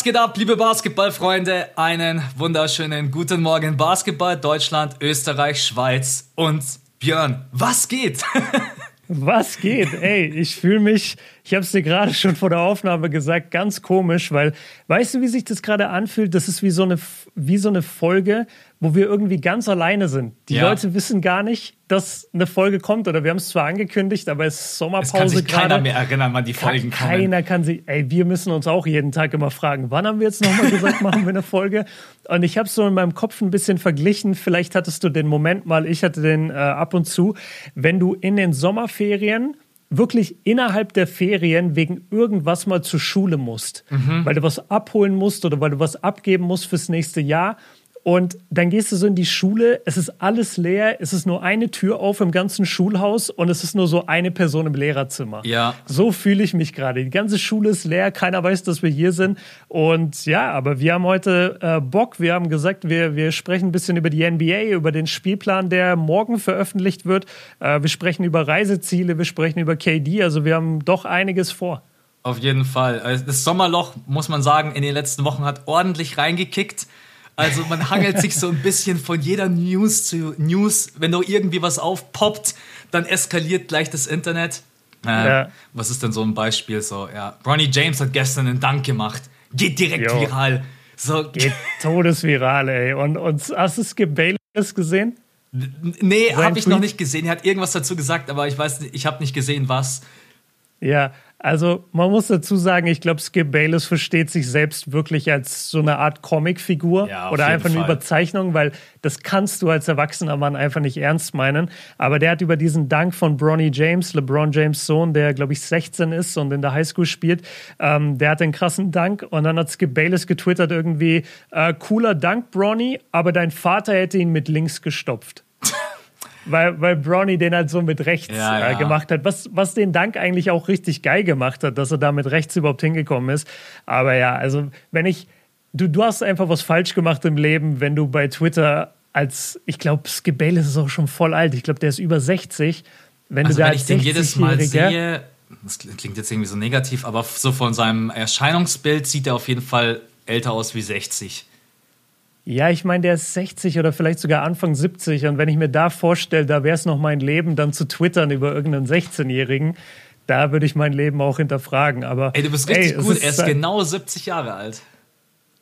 Was geht ab, liebe Basketballfreunde? Einen wunderschönen guten Morgen Basketball, Deutschland, Österreich, Schweiz und Björn. Was geht? Was geht? Ey, ich fühle mich, ich habe es dir gerade schon vor der Aufnahme gesagt, ganz komisch, weil weißt du, wie sich das gerade anfühlt? Das ist wie so eine wie so eine Folge, wo wir irgendwie ganz alleine sind. Die ja. Leute wissen gar nicht, dass eine Folge kommt oder wir haben es zwar angekündigt, aber es ist Sommerpause es kann sich keiner mehr erinnern, wann die Folgen kommen. Keiner kann sich, ey, wir müssen uns auch jeden Tag immer fragen, wann haben wir jetzt nochmal gesagt, machen wir eine Folge? Und ich habe so in meinem Kopf ein bisschen verglichen, vielleicht hattest du den Moment mal, ich hatte den äh, ab und zu, wenn du in den Sommerferien wirklich innerhalb der Ferien wegen irgendwas mal zur Schule musst, mhm. weil du was abholen musst oder weil du was abgeben musst fürs nächste Jahr und dann gehst du so in die Schule, es ist alles leer, es ist nur eine Tür auf im ganzen Schulhaus und es ist nur so eine Person im Lehrerzimmer. Ja. So fühle ich mich gerade. Die ganze Schule ist leer, keiner weiß, dass wir hier sind. Und ja, aber wir haben heute äh, Bock. Wir haben gesagt, wir, wir sprechen ein bisschen über die NBA, über den Spielplan, der morgen veröffentlicht wird. Äh, wir sprechen über Reiseziele, wir sprechen über KD. Also wir haben doch einiges vor. Auf jeden Fall. Also das Sommerloch, muss man sagen, in den letzten Wochen hat ordentlich reingekickt. Also man hangelt sich so ein bisschen von jeder News zu News. Wenn doch irgendwie was aufpoppt, dann eskaliert gleich das Internet. Äh, ja. Was ist denn so ein Beispiel? So, ja, Ronnie James hat gestern einen Dank gemacht. Geht direkt jo. viral. So. Geht todesviral, ey. Und, und hast du Skip Bayless gesehen? Nee, habe ich noch nicht gesehen. Er hat irgendwas dazu gesagt, aber ich weiß nicht, ich habe nicht gesehen, was. Ja, also man muss dazu sagen, ich glaube, Skip Bayless versteht sich selbst wirklich als so eine Art Comicfigur ja, oder einfach eine Überzeichnung, weil das kannst du als erwachsener Mann einfach nicht ernst meinen. Aber der hat über diesen Dank von Bronny James, LeBron James Sohn, der glaube ich 16 ist und in der Highschool spielt, ähm, der hat einen krassen Dank. Und dann hat Skip Bayless getwittert irgendwie, äh, cooler Dank, Bronny, aber dein Vater hätte ihn mit links gestopft weil, weil Brownie den halt so mit rechts ja, äh, ja. Gemacht hat, was, was den Dank eigentlich auch richtig geil gemacht hat, dass er da mit rechts überhaupt hingekommen ist. Aber ja, also wenn ich, du, du hast einfach was falsch gemacht im Leben, wenn du bei Twitter als, ich glaube, Skip Bayless ist auch schon voll alt, ich glaube, der ist über 60. Wenn also du da wenn ich den jedes Mal sehe, das klingt jetzt irgendwie so negativ, aber so von seinem Erscheinungsbild sieht er auf jeden Fall älter aus wie 60. Ja, ich meine, der ist 60 oder vielleicht sogar Anfang 70. Und wenn ich mir da vorstelle, da wäre es noch mein Leben, dann zu twittern über irgendeinen 16-Jährigen, da würde ich mein Leben auch hinterfragen. Aber, ey, du bist richtig ey, gut. Ist, er ist genau 70 Jahre alt.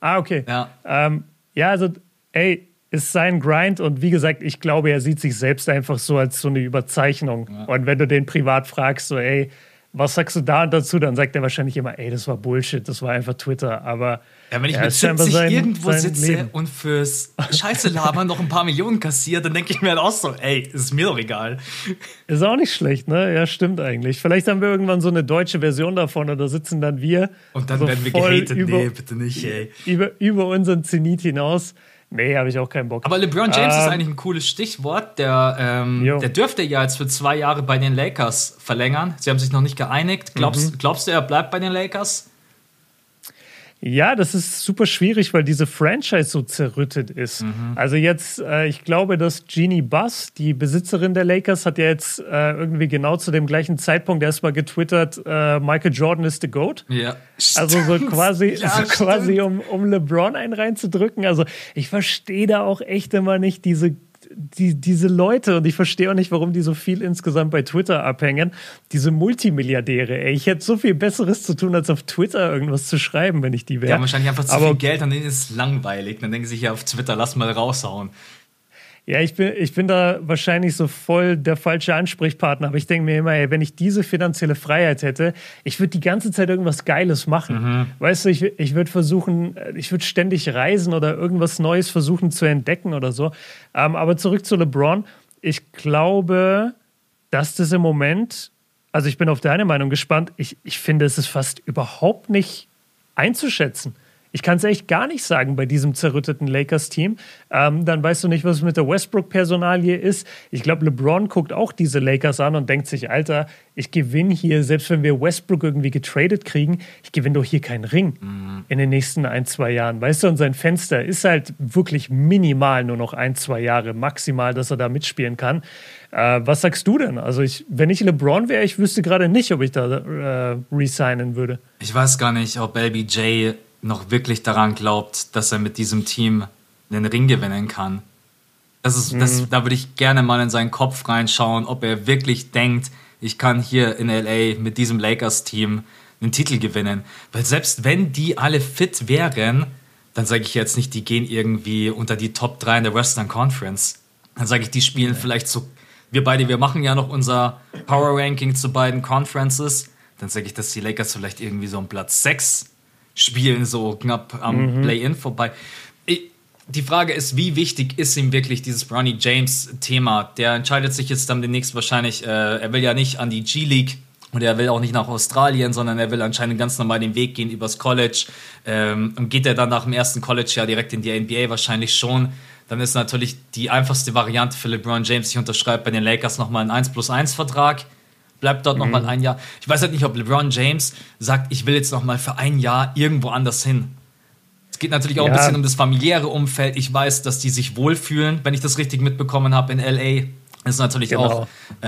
Ah, okay. Ja, ähm, ja also, ey, ist sein Grind und wie gesagt, ich glaube, er sieht sich selbst einfach so als so eine Überzeichnung. Ja. Und wenn du den privat fragst, so, ey, was sagst du da dazu? Dann sagt er wahrscheinlich immer, ey, das war Bullshit, das war einfach Twitter. Aber ja, wenn ich mit 70 sein, irgendwo sein sitze Leben. und fürs Scheiße labern noch ein paar Millionen kassiert, dann denke ich mir halt auch so, ey, ist mir doch egal. Ist auch nicht schlecht, ne? Ja, stimmt eigentlich. Vielleicht haben wir irgendwann so eine deutsche Version davon oder sitzen dann wir. Und dann so werden wir gehatet. Über, nee, bitte nicht, ey. Über, über unseren Zenit hinaus. Nee, habe ich auch keinen Bock. Aber LeBron James ähm, ist eigentlich ein cooles Stichwort. Der, ähm, der dürfte ja jetzt für zwei Jahre bei den Lakers verlängern. Sie haben sich noch nicht geeinigt. Glaubst, mhm. glaubst du, er bleibt bei den Lakers? Ja, das ist super schwierig, weil diese Franchise so zerrüttet ist. Mhm. Also jetzt, äh, ich glaube, dass Jeannie Buss, die Besitzerin der Lakers, hat ja jetzt äh, irgendwie genau zu dem gleichen Zeitpunkt erstmal getwittert, äh, Michael Jordan ist the GOAT. Ja. Also so quasi, ja, so quasi um, um LeBron einen reinzudrücken. Also ich verstehe da auch echt immer nicht diese die, diese Leute, und ich verstehe auch nicht, warum die so viel insgesamt bei Twitter abhängen, diese Multimilliardäre, ey, ich hätte so viel Besseres zu tun, als auf Twitter irgendwas zu schreiben, wenn ich die wäre. Haben wahrscheinlich einfach zu Aber, viel Geld, dann ist es langweilig. Dann denken sie sich ja auf Twitter, lass mal raushauen. Ja, ich bin, ich bin da wahrscheinlich so voll der falsche Ansprechpartner, aber ich denke mir immer, ey, wenn ich diese finanzielle Freiheit hätte, ich würde die ganze Zeit irgendwas Geiles machen. Mhm. Weißt du, ich, ich würde versuchen, ich würde ständig reisen oder irgendwas Neues versuchen zu entdecken oder so. Ähm, aber zurück zu LeBron. Ich glaube, dass das im Moment, also ich bin auf deine Meinung gespannt, ich, ich finde, es ist fast überhaupt nicht einzuschätzen. Ich kann es echt gar nicht sagen bei diesem zerrütteten Lakers-Team. Ähm, dann weißt du nicht, was mit der Westbrook-Personalie ist. Ich glaube, LeBron guckt auch diese Lakers an und denkt sich, Alter, ich gewinne hier, selbst wenn wir Westbrook irgendwie getradet kriegen, ich gewinne doch hier keinen Ring mhm. in den nächsten ein, zwei Jahren. Weißt du, und sein Fenster ist halt wirklich minimal nur noch ein, zwei Jahre maximal, dass er da mitspielen kann. Äh, was sagst du denn? Also, ich, wenn ich LeBron wäre, ich wüsste gerade nicht, ob ich da äh, resignen würde. Ich weiß gar nicht, ob LBJ noch wirklich daran glaubt, dass er mit diesem Team einen Ring gewinnen kann. Das ist, mhm. das, da würde ich gerne mal in seinen Kopf reinschauen, ob er wirklich denkt, ich kann hier in LA mit diesem Lakers-Team einen Titel gewinnen. Weil selbst wenn die alle fit wären, dann sage ich jetzt nicht, die gehen irgendwie unter die Top 3 in der Western Conference. Dann sage ich, die spielen okay. vielleicht so. Wir beide, wir machen ja noch unser Power Ranking zu beiden Conferences. Dann sage ich, dass die Lakers vielleicht irgendwie so um Platz 6 spielen, so knapp am mhm. Play-In vorbei. Die Frage ist, wie wichtig ist ihm wirklich dieses Bronny James-Thema? Der entscheidet sich jetzt dann demnächst wahrscheinlich, äh, er will ja nicht an die G-League und er will auch nicht nach Australien, sondern er will anscheinend ganz normal den Weg gehen übers College. Ähm, und geht er dann nach dem ersten College-Jahr direkt in die NBA wahrscheinlich schon. Dann ist natürlich die einfachste Variante für LeBron James, ich unterschreibe bei den Lakers nochmal einen 1 plus 1 Vertrag bleibt dort mhm. nochmal ein Jahr. Ich weiß halt nicht, ob LeBron James sagt, ich will jetzt nochmal für ein Jahr irgendwo anders hin. Es geht natürlich auch ja. ein bisschen um das familiäre Umfeld. Ich weiß, dass die sich wohlfühlen, wenn ich das richtig mitbekommen habe in LA. Das ist natürlich genau. auch äh,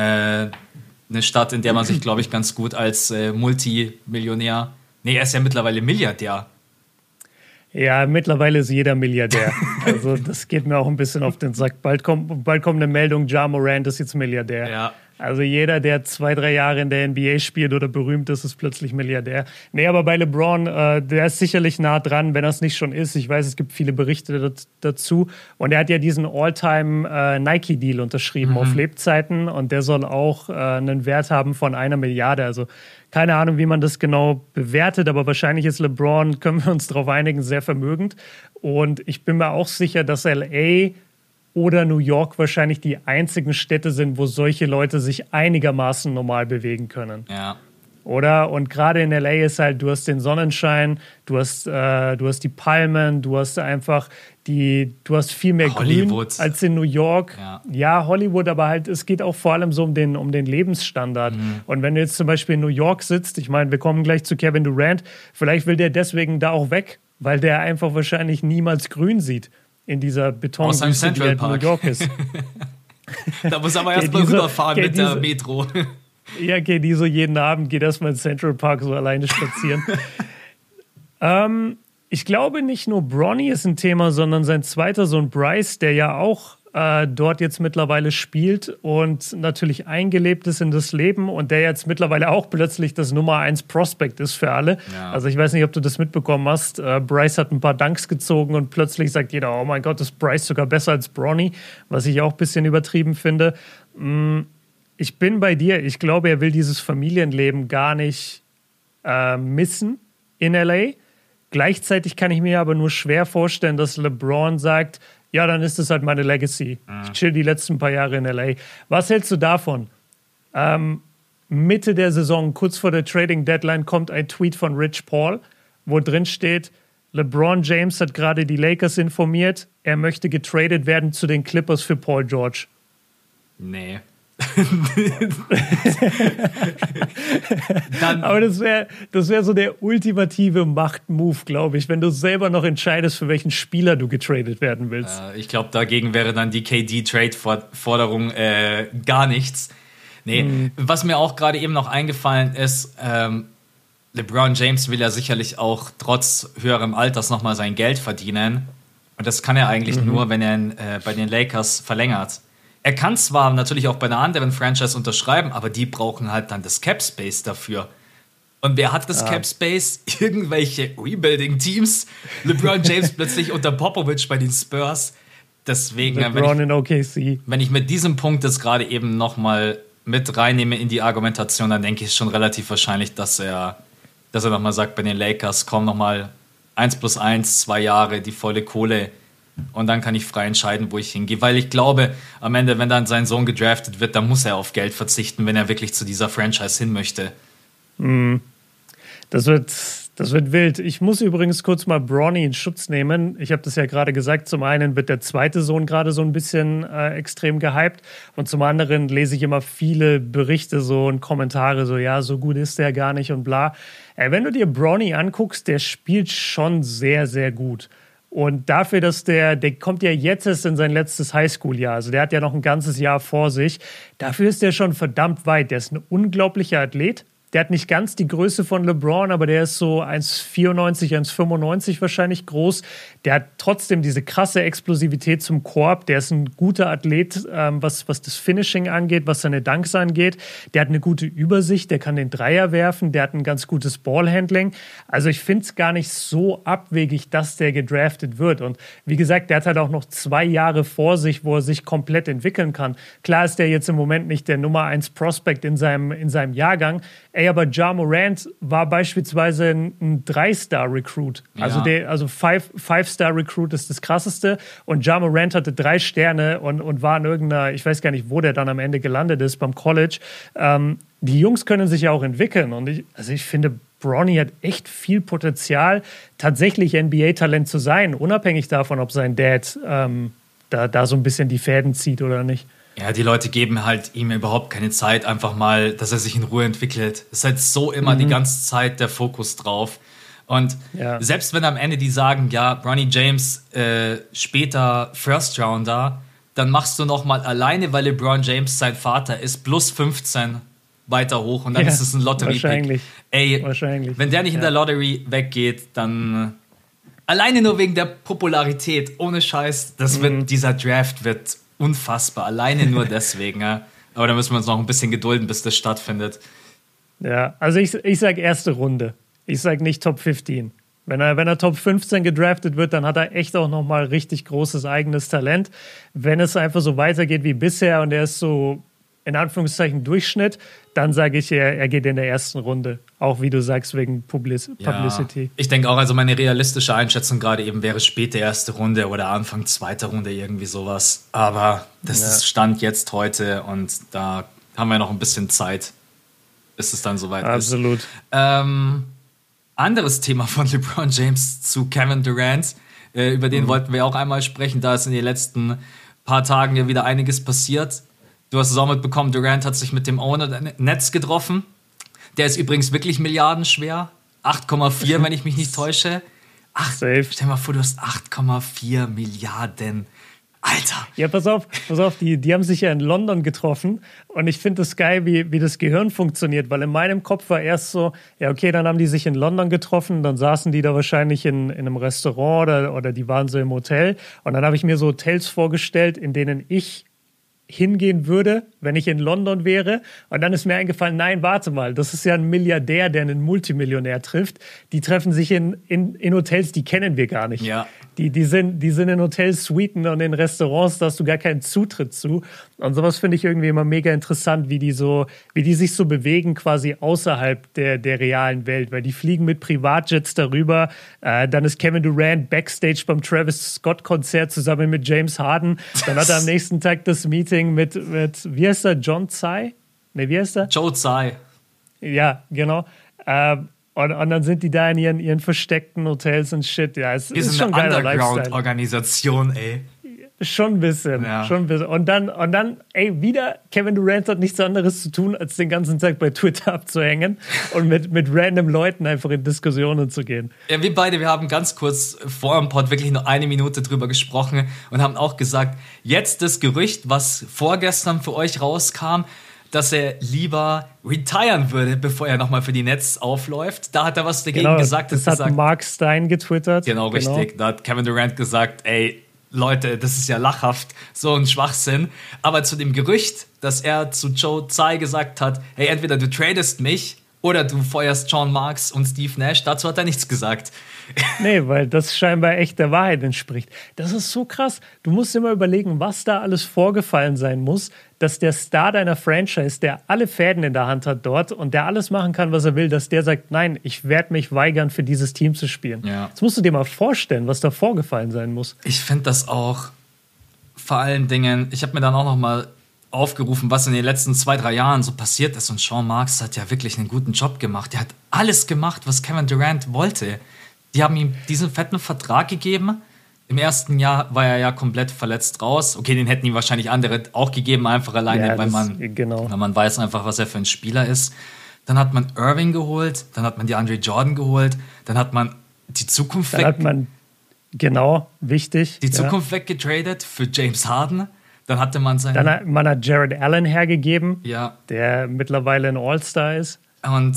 eine Stadt, in der man sich, glaube ich, ganz gut als äh, Multimillionär. Nee, er ist ja mittlerweile Milliardär. Ja, mittlerweile ist jeder Milliardär. Also das geht mir auch ein bisschen auf den Sack. Bald kommt, bald kommt eine Meldung, Ja Morant ist jetzt Milliardär. Ja. Also jeder, der zwei, drei Jahre in der NBA spielt oder berühmt ist, ist plötzlich Milliardär. Nee, aber bei LeBron, äh, der ist sicherlich nah dran, wenn er es nicht schon ist. Ich weiß, es gibt viele Berichte dazu. Und er hat ja diesen All-Time äh, unterschrieben mhm. auf Lebzeiten und der soll auch äh, einen Wert haben von einer Milliarde. Also keine Ahnung, wie man das genau bewertet, aber wahrscheinlich ist LeBron, können wir uns darauf einigen, sehr vermögend. Und ich bin mir auch sicher, dass LA oder New York wahrscheinlich die einzigen Städte sind, wo solche Leute sich einigermaßen normal bewegen können. Ja. Oder? Und gerade in LA ist halt, du hast den Sonnenschein, du hast, äh, du hast die Palmen, du hast einfach die, du hast viel mehr Hollywood. Grün als in New York. Ja. ja. Hollywood, aber halt, es geht auch vor allem so um den, um den Lebensstandard. Mhm. Und wenn du jetzt zum Beispiel in New York sitzt, ich meine, wir kommen gleich zu Kevin Durant, vielleicht will der deswegen da auch weg, weil der einfach wahrscheinlich niemals grün sieht in dieser Betonwüste, die halt New York ist. da muss aber erstmal rüberfahren mit der Metro. ja, geht die so jeden Abend, geht erstmal in Central Park so alleine spazieren. ähm, ich glaube, nicht nur Bronny ist ein Thema, sondern sein zweiter Sohn Bryce, der ja auch äh, dort jetzt mittlerweile spielt und natürlich eingelebt ist in das Leben und der jetzt mittlerweile auch plötzlich das Nummer 1 Prospect ist für alle. Ja. Also ich weiß nicht, ob du das mitbekommen hast. Äh, Bryce hat ein paar Dunks gezogen und plötzlich sagt jeder, oh mein Gott, ist Bryce sogar besser als Bronny, was ich auch ein bisschen übertrieben finde. Mm, ich bin bei dir. Ich glaube, er will dieses Familienleben gar nicht äh, missen in LA. Gleichzeitig kann ich mir aber nur schwer vorstellen, dass LeBron sagt, ja, dann ist es halt meine Legacy. Mhm. Ich chill die letzten paar Jahre in LA. Was hältst du davon? Ähm, Mitte der Saison, kurz vor der Trading Deadline, kommt ein Tweet von Rich Paul, wo drin steht, LeBron James hat gerade die Lakers informiert, er möchte getradet werden zu den Clippers für Paul George. Nee. Aber das wäre das wär so der ultimative Machtmove, glaube ich, wenn du selber noch entscheidest, für welchen Spieler du getradet werden willst. Äh, ich glaube, dagegen wäre dann die KD-Trade-Forderung äh, gar nichts. Nee, mhm. was mir auch gerade eben noch eingefallen ist, ähm, LeBron James will ja sicherlich auch trotz höherem Alters nochmal sein Geld verdienen. Und das kann er eigentlich mhm. nur, wenn er äh, bei den Lakers verlängert. Er kann zwar natürlich auch bei einer anderen Franchise unterschreiben, aber die brauchen halt dann das Cap Space dafür. Und wer hat das ja. Cap Space? Irgendwelche Rebuilding-Teams. LeBron James plötzlich unter Popovich bei den Spurs. Deswegen, LeBron wenn ich, in OKC. wenn ich mit diesem Punkt jetzt gerade eben nochmal mit reinnehme in die Argumentation, dann denke ich schon relativ wahrscheinlich, dass er, dass er nochmal sagt bei den Lakers, komm nochmal 1 plus 1, zwei Jahre, die volle Kohle und dann kann ich frei entscheiden, wo ich hingehe. Weil ich glaube, am Ende, wenn dann sein Sohn gedraftet wird, dann muss er auf Geld verzichten, wenn er wirklich zu dieser Franchise hin möchte. Mhm. Das wird, das wird wild. Ich muss übrigens kurz mal Bronny in Schutz nehmen. Ich habe das ja gerade gesagt. Zum einen wird der zweite Sohn gerade so ein bisschen äh, extrem gehypt. Und zum anderen lese ich immer viele Berichte so und Kommentare so, ja, so gut ist der gar nicht und bla. Äh, wenn du dir Bronny anguckst, der spielt schon sehr, sehr gut. Und dafür, dass der, der kommt ja jetzt erst in sein letztes Highschool-Jahr, also der hat ja noch ein ganzes Jahr vor sich, dafür ist der schon verdammt weit. Der ist ein unglaublicher Athlet. Der hat nicht ganz die Größe von LeBron, aber der ist so 1,94, 1,95 wahrscheinlich groß. Der hat trotzdem diese krasse Explosivität zum Korb. Der ist ein guter Athlet, ähm, was, was das Finishing angeht, was seine Dunks angeht. Der hat eine gute Übersicht, der kann den Dreier werfen, der hat ein ganz gutes Ballhandling. Also ich finde es gar nicht so abwegig, dass der gedraftet wird. Und wie gesagt, der hat halt auch noch zwei Jahre vor sich, wo er sich komplett entwickeln kann. Klar ist der jetzt im Moment nicht der Nummer 1 Prospect in seinem, in seinem Jahrgang. Ey, aber Ja Morant war beispielsweise ein, ein Drei-Star-Recruit. Also, der, also Five- Five-Star-Recruit ist das krasseste. Und Ja Morant hatte drei Sterne und, und war in irgendeiner, ich weiß gar nicht, wo der dann am Ende gelandet ist, beim College. Ähm, die Jungs können sich ja auch entwickeln. Und ich, also ich finde, Bronny hat echt viel Potenzial, tatsächlich NBA-Talent zu sein, unabhängig davon, ob sein Dad ähm, da, da so ein bisschen die Fäden zieht oder nicht. Ja, die Leute geben halt ihm überhaupt keine Zeit, einfach mal, dass er sich in Ruhe entwickelt. Es ist halt so immer die ganze Zeit der Fokus drauf. Und Ja. selbst wenn am Ende die sagen, ja, Bronny James äh, später First Rounder, dann machst du noch mal alleine, weil LeBron James sein Vater ist, plus 15 weiter hoch und dann Ja, ist es ein Lottery-Pick. wahrscheinlich. Ey, Wahrscheinlich. wenn der nicht in Ja. der Lottery weggeht, dann äh, alleine nur wegen der Popularität, ohne Scheiß, das Mhm. wird, dieser Draft wird unfassbar. Alleine nur deswegen, ja. Aber da müssen wir uns noch ein bisschen gedulden, bis das stattfindet. Ja, also ich, ich sage erste Runde. Ich sage nicht Top 15. Wenn er, wenn er Top 15 gedraftet wird, dann hat er echt auch nochmal richtig großes eigenes Talent. Wenn es einfach so weitergeht wie bisher und er ist so in Anführungszeichen Durchschnitt, dann sage ich, er, er geht in der ersten Runde. Auch wie du sagst, wegen Publis Publicity. Ja. Ich denke auch, also meine realistische Einschätzung gerade eben wäre späte erste Runde oder Anfang zweiter Runde, irgendwie sowas. Aber das Ja. ist Stand jetzt heute und da haben wir noch ein bisschen Zeit, bis es dann soweit ist. Absolut. Ähm, anderes Thema von LeBron James zu Kevin Durant. Äh, über Mhm. den wollten wir auch einmal sprechen. Da ist in den letzten paar Tagen ja wieder einiges passiert. Du hast es auch mitbekommen, Durant hat sich mit dem Owner Netz getroffen. Der ist übrigens wirklich milliardenschwer. 8,4, wenn ich mich nicht täusche. Ach, Safe. stell mal vor, du hast 8,4 Milliarden. Alter. Ja, pass auf, pass auf, die, die haben sich ja in London getroffen und ich finde es geil, wie, wie das Gehirn funktioniert, weil in meinem Kopf war erst so, ja, okay, dann haben die sich in London getroffen, dann saßen die da wahrscheinlich in, in einem Restaurant oder, oder die waren so im Hotel und dann habe ich mir so Hotels vorgestellt, in denen ich hingehen würde, wenn ich in London wäre. Und dann ist mir eingefallen, nein, warte mal, das ist ja ein Milliardär, der einen Multimillionär trifft. Die treffen sich in, in, in Hotels, die kennen wir gar nicht. Ja. Die, die, sind, die sind in Hotels, Suiten und in Restaurants, da hast du gar keinen Zutritt zu. Und sowas finde ich irgendwie immer mega interessant, wie die so, wie die sich so bewegen quasi außerhalb der, der realen Welt, weil die fliegen mit Privatjets darüber. Äh, dann ist Kevin Durant backstage beim Travis Scott Konzert zusammen mit James Harden. Dann hat er am nächsten Tag das Meeting mit, mit wie heißt er, John Tsai? Ne, wie heißt er? Joe Tsai. Ja, genau. Ähm, und, und dann sind die da in ihren, ihren versteckten Hotels und shit. Ja, es Wir ist schon eine ein geiler Lifestyle. Underground-Organisation, ey. Schon ein bisschen, Ja. schon ein bisschen. Und dann, und dann, ey, wieder, Kevin Durant hat nichts anderes zu tun, als den ganzen Tag bei Twitter abzuhängen und mit, mit random Leuten einfach in Diskussionen zu gehen. Ja, wir beide, wir haben ganz kurz vor dem Pod wirklich nur eine Minute drüber gesprochen und haben auch gesagt, jetzt das Gerücht, was vorgestern für euch rauskam, dass er lieber retiren würde, bevor er nochmal für die Netz aufläuft. Da hat er was dagegen Genau, gesagt. das hat gesagt, Mark Stein getwittert. genau, richtig. Da hat Kevin Durant gesagt, ey, Leute, das ist ja lachhaft, so ein Schwachsinn. Aber zu dem Gerücht, dass er zu Joe Tsai gesagt hat, hey, entweder du tradest mich oder du feuerst John Marks und Steve Nash, dazu hat er nichts gesagt. Nee, weil das scheinbar echt der Wahrheit entspricht. Das ist so krass. Du musst immer überlegen, was da alles vorgefallen sein muss, dass der Star deiner Franchise, der alle Fäden in der Hand hat dort und der alles machen kann, was er will, dass der sagt, nein, ich werde mich weigern, für dieses Team zu spielen. Ja. Jetzt musst du dir mal vorstellen, was da vorgefallen sein muss. Ich finde das auch vor allen Dingen, ich habe mir dann auch noch mal aufgerufen, was in den letzten zwei, drei Jahren so passiert ist. Und Sean Marks hat ja wirklich einen guten Job gemacht. Er hat alles gemacht, was Kevin Durant wollte. Die haben ihm diesen fetten Vertrag gegeben. Im ersten Jahr war er ja komplett verletzt raus. Okay, den hätten ihm wahrscheinlich andere auch gegeben, einfach alleine, Ja, weil, man, genau. weil man weiß einfach, was er für ein Spieler ist. Dann hat man Irving geholt, dann hat man die Andre Jordan geholt, dann hat man die Zukunft Dann weg hat man, genau, wichtig. die ja. Zukunft weggetradet für James Harden. Dann hatte man seinen. Dann hat man hat Jared Allen hergegeben, ja, der mittlerweile ein All-Star ist. Und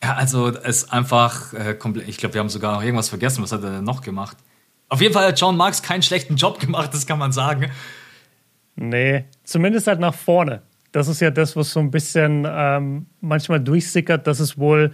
ja, also es ist einfach äh, komplett. Ich glaube, wir haben sogar noch irgendwas vergessen. Was hat er denn noch gemacht? Auf jeden Fall hat John Marks keinen schlechten Job gemacht, das kann man sagen. Nee, zumindest halt nach vorne. Das ist ja das, was so ein bisschen ähm, manchmal durchsickert, dass es wohl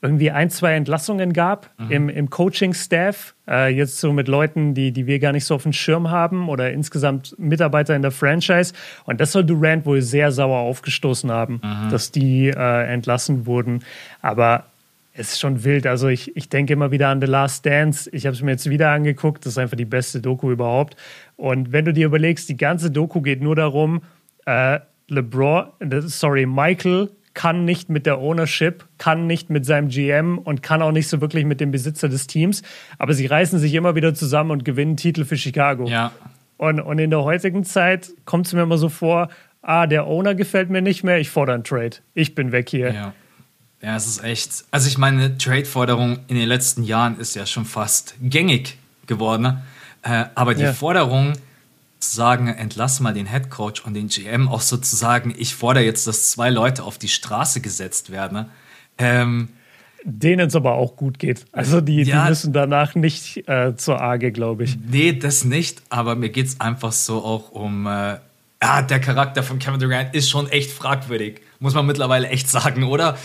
irgendwie ein, zwei Entlassungen gab mhm. im, im Coaching-Staff. Äh, jetzt so mit Leuten, die, die wir gar nicht so auf dem Schirm haben oder insgesamt Mitarbeiter in der Franchise. Und das soll Durant wohl sehr sauer aufgestoßen haben, mhm. dass die äh, entlassen wurden. Aber es ist schon wild. Also ich, ich denke immer wieder an The Last Dance. Ich habe es mir jetzt wieder angeguckt. Das ist einfach die beste Doku überhaupt. Und wenn du dir überlegst, die ganze Doku geht nur darum, äh, LeBron, sorry, Michael kann nicht mit der Ownership, kann nicht mit seinem GM und kann auch nicht so wirklich mit dem Besitzer des Teams. Aber sie reißen sich immer wieder zusammen und gewinnen Titel für Chicago. Ja. Und, und in der heutigen Zeit kommt es mir immer so vor, ah, der Owner gefällt mir nicht mehr, ich fordere einen Trade. Ich bin weg hier. Ja. Ja, es ist echt. Also ich meine, Trade-Forderung in den letzten Jahren ist ja schon fast gängig geworden. Äh, aber die ja. Forderung, sagen, entlass mal den Head Coach und den GM, auch sozusagen, ich fordere jetzt, dass zwei Leute auf die Straße gesetzt werden. Ähm, Denen es aber auch gut geht. Also die, ja, die müssen danach nicht äh, zur Arge, glaube ich. Nee, das nicht, aber mir geht es einfach so auch um, äh, ja, der Charakter von Kevin Durant ist schon echt fragwürdig, muss man mittlerweile echt sagen, oder?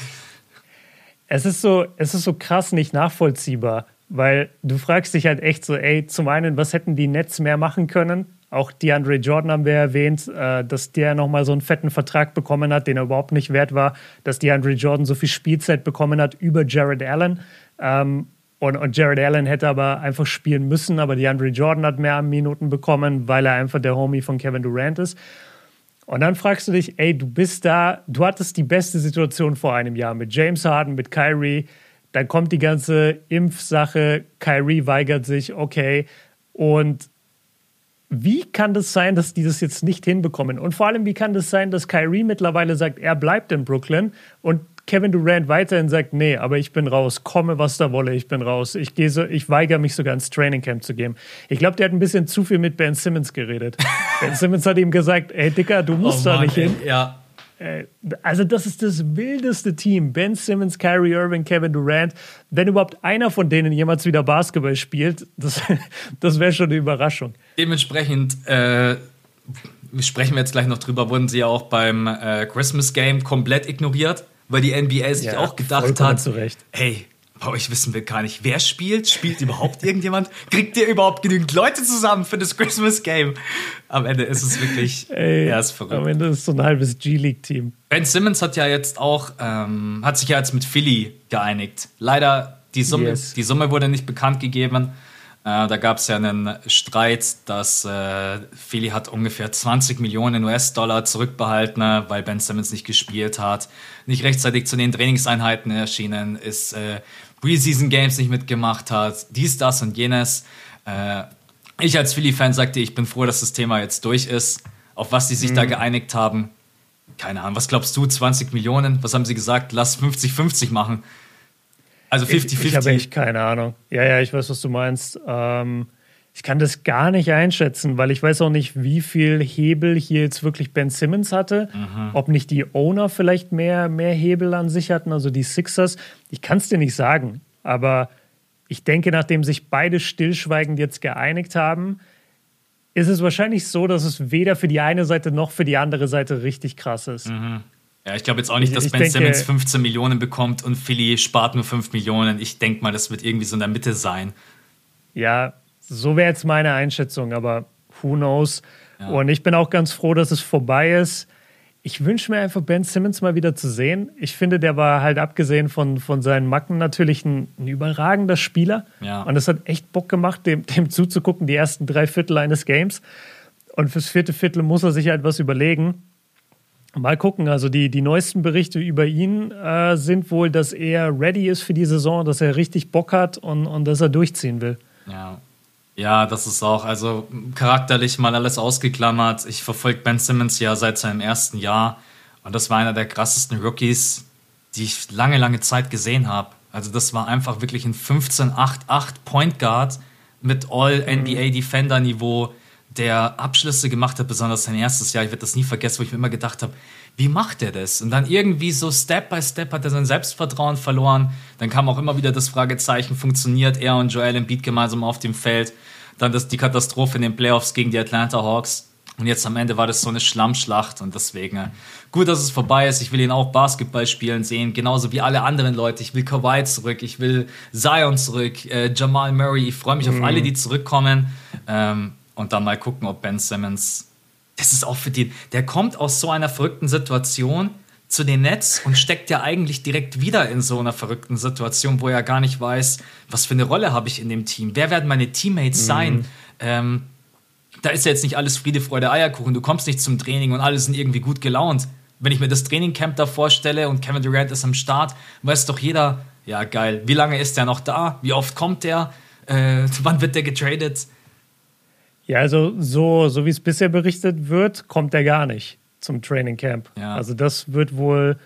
Es ist so, es ist so krass nicht nachvollziehbar, weil du fragst dich halt echt so, ey, zum einen, was hätten die Nets mehr machen können? Auch DeAndre Jordan haben wir erwähnt, äh, dass der nochmal so einen fetten Vertrag bekommen hat, den er überhaupt nicht wert war, dass DeAndre Jordan so viel Spielzeit bekommen hat über Jared Allen. Ähm, und, und Jared Allen hätte aber einfach spielen müssen, aber DeAndre Jordan hat mehr Minuten bekommen, weil er einfach der Homie von Kevin Durant ist. Und dann fragst du dich, ey, du bist da, du hattest die beste Situation vor einem Jahr mit James Harden, mit Kyrie. Dann kommt die ganze Impfsache, Kyrie weigert sich, okay. Und wie kann das sein, dass die das jetzt nicht hinbekommen? Und vor allem, wie kann das sein, dass Kyrie mittlerweile sagt, er bleibt in Brooklyn und Kevin Durant weiterhin sagt, nee, aber ich bin raus, komme was da wolle, ich bin raus. Ich gehe so, ich weigere mich sogar ins Trainingcamp zu gehen. Ich glaube, der hat ein bisschen zu viel mit Ben Simmons geredet. ben Simmons hat ihm gesagt, ey Dicker, du musst oh da nicht hin. Ja. Äh, also das ist das wildeste Team. Ben Simmons, Kyrie Irving, Kevin Durant. Wenn überhaupt einer von denen jemals wieder Basketball spielt, das, das wäre schon eine Überraschung. Dementsprechend äh, sprechen wir jetzt gleich noch drüber, wurden sie ja auch beim äh, Christmas Game komplett ignoriert, weil die NBA sich ja, auch gedacht hat, zurecht. hey, bei euch wissen wir gar nicht, wer spielt. Spielt überhaupt irgendjemand? Kriegt ihr überhaupt genügend Leute zusammen für das Christmas Game? Am Ende ist es wirklich, Ey, ja, ist verrückt. Am Ende ist es so ein halbes G-League-Team. Ben Simmons hat ja jetzt auch, ähm, hat sich ja jetzt mit Philly geeinigt. Leider, die Summe, yes. die Summe wurde nicht bekannt gegeben. Äh, da gab es ja einen Streit, dass äh, Philly hat ungefähr 20 Millionen US-Dollar zurückbehalten, weil Ben Simmons nicht gespielt hat, nicht rechtzeitig zu den Trainingseinheiten erschienen ist, äh, Preseason Games nicht mitgemacht hat, dies, das und jenes. Äh, ich als Philly-Fan sagte, ich bin froh, dass das Thema jetzt durch ist. Auf was sie sich mhm. da geeinigt haben, keine Ahnung. Was glaubst du, 20 Millionen? Was haben sie gesagt? Lass 50-50 machen. Also 50-50. Ich, ich habe echt keine Ahnung. Ja, ja, ich weiß, was du meinst. Ähm, ich kann das gar nicht einschätzen, weil ich weiß auch nicht, wie viel Hebel hier jetzt wirklich Ben Simmons hatte. Mhm. Ob nicht die Owner vielleicht mehr, mehr Hebel an sich hatten, also die Sixers. Ich kann es dir nicht sagen. Aber ich denke, nachdem sich beide stillschweigend jetzt geeinigt haben, ist es wahrscheinlich so, dass es weder für die eine Seite noch für die andere Seite richtig krass ist. Mhm. Ja, ich glaube jetzt auch nicht, dass ich Ben denke, Simmons 15 Millionen bekommt und Philly spart nur 5 Millionen. Ich denke mal, das wird irgendwie so in der Mitte sein. Ja, so wäre jetzt meine Einschätzung, aber who knows. Ja. Und ich bin auch ganz froh, dass es vorbei ist. Ich wünsche mir einfach Ben Simmons mal wieder zu sehen. Ich finde, der war halt abgesehen von, von seinen Macken natürlich ein, ein überragender Spieler. Ja. Und es hat echt Bock gemacht, dem, dem zuzugucken, die ersten drei Viertel eines Games. Und fürs vierte Viertel muss er sich halt was überlegen. Mal gucken, also die, die neuesten Berichte über ihn äh, sind wohl, dass er ready ist für die Saison, dass er richtig Bock hat und, und dass er durchziehen will. Ja, ja, das ist auch, also charakterlich mal alles ausgeklammert. Ich verfolge Ben Simmons ja seit seinem ersten Jahr und das war einer der krassesten Rookies, die ich lange, lange Zeit gesehen habe. Also das war einfach wirklich ein 15-8-8 Point Guard mit All-NBA-Defender-Niveau, der Abschlüsse gemacht hat, besonders sein erstes Jahr, ich werde das nie vergessen, wo ich mir immer gedacht habe, wie macht er das? Und dann irgendwie so Step by Step hat er sein Selbstvertrauen verloren. Dann kam auch immer wieder das Fragezeichen, funktioniert er und Joel Embiid gemeinsam auf dem Feld? Dann das, die Katastrophe in den Playoffs gegen die Atlanta Hawks. Und jetzt am Ende war das so eine Schlammschlacht und deswegen äh, gut, dass es vorbei ist. Ich will ihn auch Basketball spielen sehen, genauso wie alle anderen Leute. Ich will Kawhi zurück, ich will Zion zurück, äh, Jamal Murray. Ich freue mich mhm. auf alle, die zurückkommen. Ähm, und dann mal gucken, ob Ben Simmons das ist auch für den, der kommt aus so einer verrückten Situation zu den Nets und steckt ja eigentlich direkt wieder in so einer verrückten Situation, wo er gar nicht weiß, was für eine Rolle habe ich in dem Team, wer werden meine Teammates mhm. sein. Ähm, da ist ja jetzt nicht alles Friede, Freude, Eierkuchen. Du kommst nicht zum Training und alle sind irgendwie gut gelaunt. Wenn ich mir das Trainingcamp da vorstelle und Kevin Durant ist am Start, weiß doch jeder, ja geil, wie lange ist der noch da? Wie oft kommt der? Äh, wann wird der getradet? Ja, also so, so wie es bisher berichtet wird, kommt er gar nicht zum Training Camp. Ja. Also das wird wohl,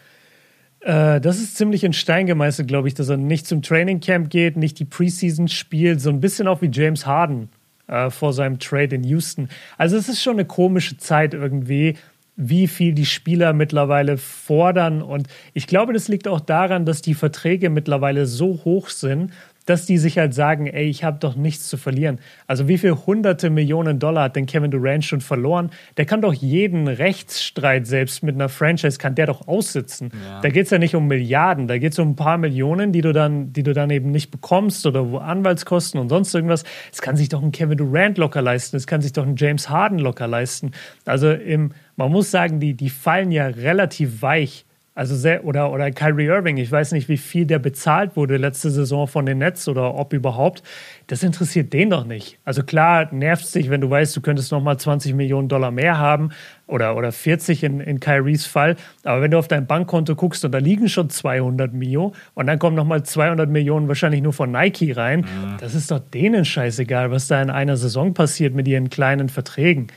äh, das ist ziemlich in Stein gemeißelt, glaube ich, dass er nicht zum Training Camp geht, nicht die Preseason spielt, so ein bisschen auch wie James Harden äh, vor seinem Trade in Houston. Also es ist schon eine komische Zeit irgendwie, wie viel die Spieler mittlerweile fordern. Und ich glaube, das liegt auch daran, dass die Verträge mittlerweile so hoch sind, dass die sich halt sagen, ey, ich habe doch nichts zu verlieren. Also wie viel hunderte Millionen Dollar hat denn Kevin Durant schon verloren? Der kann doch jeden Rechtsstreit, selbst mit einer Franchise, kann der doch aussitzen. Ja. Da geht es ja nicht um Milliarden, da geht es um ein paar Millionen, die du, dann, die du dann eben nicht bekommst oder wo Anwaltskosten und sonst irgendwas. Es kann sich doch ein Kevin Durant locker leisten, es kann sich doch ein James Harden locker leisten. Also im, man muss sagen, die, die fallen ja relativ weich also sehr, oder, oder Kyrie Irving, ich weiß nicht, wie viel der bezahlt wurde letzte Saison von den Nets oder ob überhaupt. Das interessiert den doch nicht. Also klar, nervt es dich, wenn du weißt, du könntest nochmal 20 Millionen Dollar mehr haben oder, oder 40 in, in Kyries Fall. Aber wenn du auf dein Bankkonto guckst und da liegen schon 200 Mio und dann kommen nochmal 200 Millionen wahrscheinlich nur von Nike rein, mhm. das ist doch denen scheißegal, was da in einer Saison passiert mit ihren kleinen Verträgen.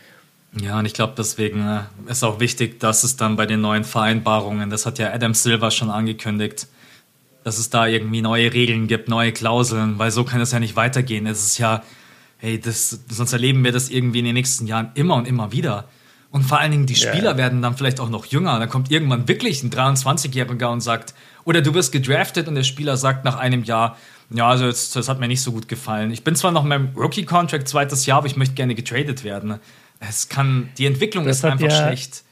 Ja, und ich glaube, deswegen äh, ist auch wichtig, dass es dann bei den neuen Vereinbarungen, das hat ja Adam Silver schon angekündigt, dass es da irgendwie neue Regeln gibt, neue Klauseln, weil so kann es ja nicht weitergehen. Es ist ja, hey, das, sonst erleben wir das irgendwie in den nächsten Jahren immer und immer wieder. Und vor allen Dingen die Spieler yeah. werden dann vielleicht auch noch jünger. Dann kommt irgendwann wirklich ein 23-Jähriger und sagt, oder du wirst gedraftet und der Spieler sagt nach einem Jahr, ja, also jetzt, das hat mir nicht so gut gefallen. Ich bin zwar noch in meinem Rookie-Contract zweites Jahr, aber ich möchte gerne getradet werden. Es kann, die Entwicklung das ist einfach ja, schlecht.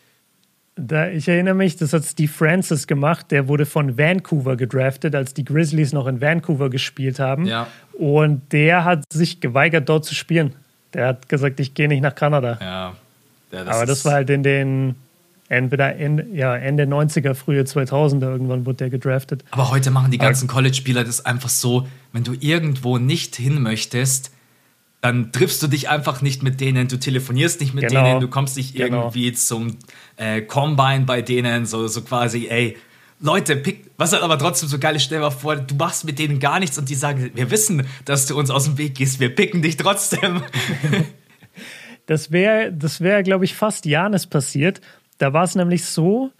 Da, ich erinnere mich, das hat Steve Francis gemacht. Der wurde von Vancouver gedraftet, als die Grizzlies noch in Vancouver gespielt haben. Ja. Und der hat sich geweigert, dort zu spielen. Der hat gesagt, ich gehe nicht nach Kanada. Ja. ja das Aber das war halt in den entweder Ende, ja, Ende 90er, frühe 2000er irgendwann wurde der gedraftet. Aber heute machen die ganzen College-Spieler das einfach so, wenn du irgendwo nicht hin möchtest, dann triffst du dich einfach nicht mit denen, du telefonierst nicht mit genau. denen, du kommst nicht genau. irgendwie zum äh, Combine bei denen, so, so quasi, ey, Leute, pick, was halt aber trotzdem so geil ist, stell dir mal vor, du machst mit denen gar nichts und die sagen, wir wissen, dass du uns aus dem Weg gehst, wir picken dich trotzdem. das wäre, das wäre, glaube ich, fast Janis passiert. Da war es nämlich so,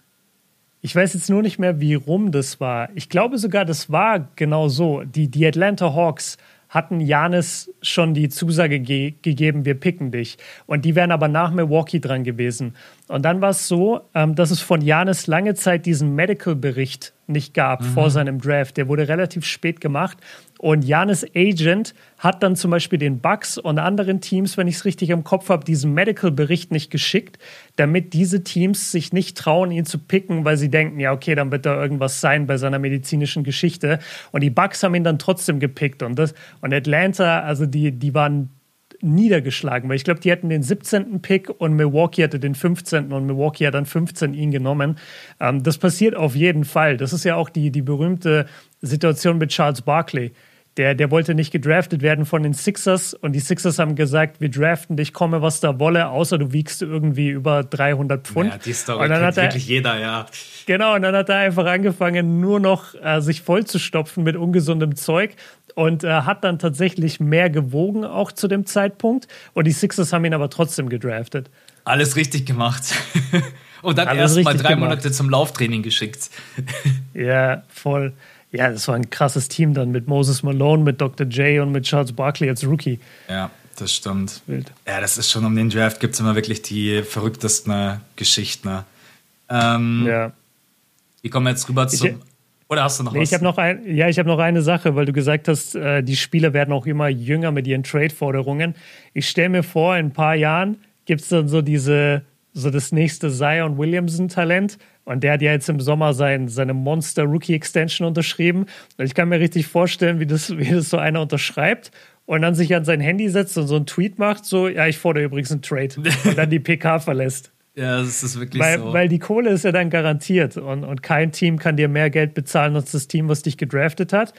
ich weiß jetzt nur nicht mehr, wie rum das war. Ich glaube sogar, das war genau so. Die, die Atlanta Hawks hatten Janis schon die Zusage ge gegeben, wir picken dich. Und die wären aber nach Milwaukee dran gewesen. Und dann war es so, ähm, dass es von Janis lange Zeit diesen Medical-Bericht nicht gab mhm. vor seinem Draft. Der wurde relativ spät gemacht. Und Janis Agent hat dann zum Beispiel den Bucks und anderen Teams, wenn ich es richtig im Kopf habe, diesen Medical-Bericht nicht geschickt, damit diese Teams sich nicht trauen, ihn zu picken, weil sie denken, ja, okay, dann wird da irgendwas sein bei seiner medizinischen Geschichte. Und die Bucks haben ihn dann trotzdem gepickt. Und, das, und Atlanta, also die, die waren niedergeschlagen, weil ich glaube, die hatten den 17. Pick und Milwaukee hatte den 15. und Milwaukee hat dann 15 ihn genommen. Ähm, das passiert auf jeden Fall. Das ist ja auch die, die berühmte Situation mit Charles Barkley. Der, der wollte nicht gedraftet werden von den Sixers und die Sixers haben gesagt, wir draften dich, komme was da wolle, außer du wiegst irgendwie über 300 Pfund. Ja, die Story und dann kennt hat er, wirklich jeder, ja. Genau, und dann hat er einfach angefangen, nur noch äh, sich vollzustopfen mit ungesundem Zeug und äh, hat dann tatsächlich mehr gewogen, auch zu dem Zeitpunkt. Und die Sixers haben ihn aber trotzdem gedraftet. Alles richtig gemacht. und dann erst mal drei gemacht. Monate zum Lauftraining geschickt. ja, voll. Ja, das war ein krasses Team dann mit Moses Malone, mit Dr. J und mit Charles Barkley als Rookie. Ja, Das stimmt. Wild. Ja, das ist schon um den Draft gibt es immer wirklich die verrücktesten Geschichten. Ähm, ja. Wir kommen jetzt rüber zum. Oder hast du noch nee, was? Ich habe noch ein, ja, ich habe noch eine Sache, weil du gesagt hast, äh, die Spieler werden auch immer jünger mit ihren Trade-Forderungen. Ich stelle mir vor, in ein paar Jahren gibt es dann so diese, so das nächste Zion Williamson-Talent. Und der hat ja jetzt im Sommer sein, seine Monster Rookie Extension unterschrieben. Und ich kann mir richtig vorstellen, wie das, wie das so einer unterschreibt und dann sich an sein Handy setzt und so einen Tweet macht, so, ja, ich fordere übrigens einen Trade. Und dann die PK verlässt. Ja, das ist wirklich weil, so. Weil die Kohle ist ja dann garantiert und, und kein Team kann dir mehr Geld bezahlen als das Team, was dich gedraftet hat.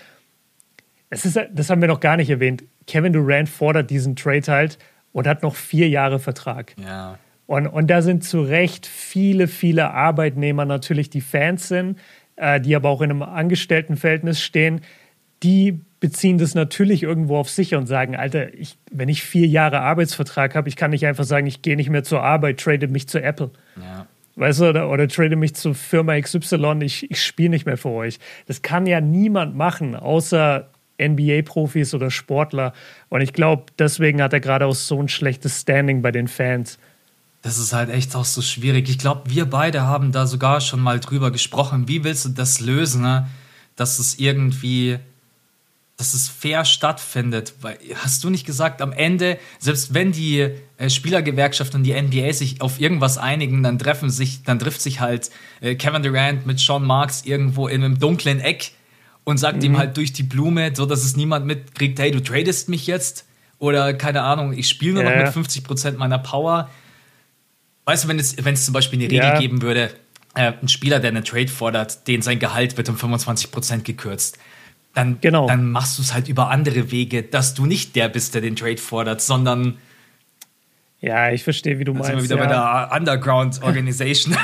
Es ist, das haben wir noch gar nicht erwähnt. Kevin Durant fordert diesen Trade halt und hat noch vier Jahre Vertrag. Ja. Und, und da sind zu Recht viele, viele Arbeitnehmer natürlich, die Fans sind, äh, die aber auch in einem Angestelltenverhältnis stehen, die beziehen das natürlich irgendwo auf sich und sagen, Alter, ich, wenn ich vier Jahre Arbeitsvertrag habe, ich kann nicht einfach sagen, ich gehe nicht mehr zur Arbeit, trade mich zu Apple. Ja. Weißt du, oder, oder trade mich zur Firma XY, ich, ich spiele nicht mehr für euch. Das kann ja niemand machen, außer NBA-Profis oder Sportler. Und ich glaube, deswegen hat er gerade auch so ein schlechtes Standing bei den Fans. Das ist halt echt auch so schwierig. Ich glaube, wir beide haben da sogar schon mal drüber gesprochen. Wie willst du das lösen, ne? dass es irgendwie dass es fair stattfindet. Weil, hast du nicht gesagt, am Ende, selbst wenn die äh, Spielergewerkschaft und die NBA sich auf irgendwas einigen, dann treffen sich, dann trifft sich halt äh, Kevin Durant mit Sean Marks irgendwo in einem dunklen Eck und sagt mhm. ihm halt durch die Blume, so dass es niemand mitkriegt, hey, du tradest mich jetzt oder keine Ahnung, ich spiele nur ja. noch mit 50 Prozent meiner Power. Weißt du, wenn es, wenn es zum Beispiel eine Regel ja. geben würde, äh, ein Spieler, der einen Trade fordert, den sein Gehalt wird um 25 Prozent gekürzt dann, genau. dann machst du es halt über andere Wege, dass du nicht der bist, der den Trade fordert, sondern. Ja, ich verstehe, wie du meinst. Sind wir wieder ja. bei der Underground Organization.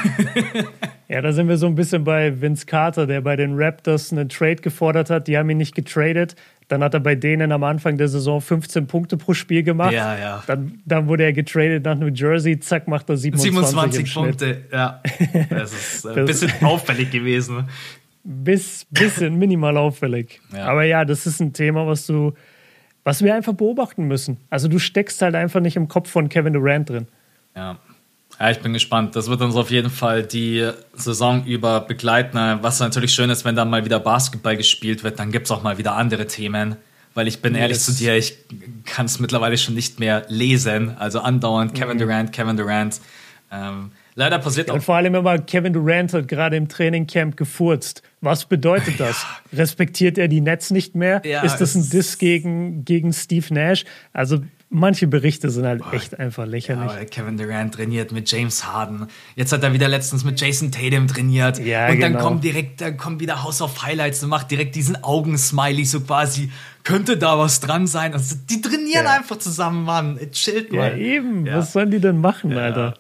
ja, da sind wir so ein bisschen bei Vince Carter, der bei den Raptors einen Trade gefordert hat. Die haben ihn nicht getradet. Dann hat er bei denen am Anfang der Saison 15 Punkte pro Spiel gemacht. Ja, ja. Dann, dann wurde er getradet nach New Jersey. Zack, macht er 27, 27 Punkte. Ja, das ist ein bisschen auffällig gewesen bis bisschen minimal auffällig. Ja. Aber ja, das ist ein Thema, was du, was wir einfach beobachten müssen. Also du steckst halt einfach nicht im Kopf von Kevin Durant drin. Ja. Ja, ich bin gespannt. Das wird uns auf jeden Fall die Saison über begleiten. Was natürlich schön ist, wenn dann mal wieder Basketball gespielt wird, dann gibt es auch mal wieder andere Themen. Weil ich bin yes. ehrlich zu dir, ich kann es mittlerweile schon nicht mehr lesen. Also andauernd Kevin mhm. Durant, Kevin Durant. Ähm, Leider passiert ja, auch. Und vor allem immer Kevin Durant hat gerade im Trainingcamp gefurzt. Was bedeutet das? Ja. Respektiert er die Nets nicht mehr? Ja, ist das ein Diss gegen, gegen Steve Nash? Also manche Berichte sind halt Boah, echt einfach lächerlich. Ja, Kevin Durant trainiert mit James Harden. Jetzt hat er wieder letztens mit Jason Tatum trainiert. Ja, und dann genau. kommt direkt, dann kommt wieder House of Highlights und macht direkt diesen Augensmiley, so quasi, könnte da was dran sein. Also, die trainieren ja. einfach zusammen, Mann. Chillt mal. Ja, eben. Was sollen die denn machen, Alter?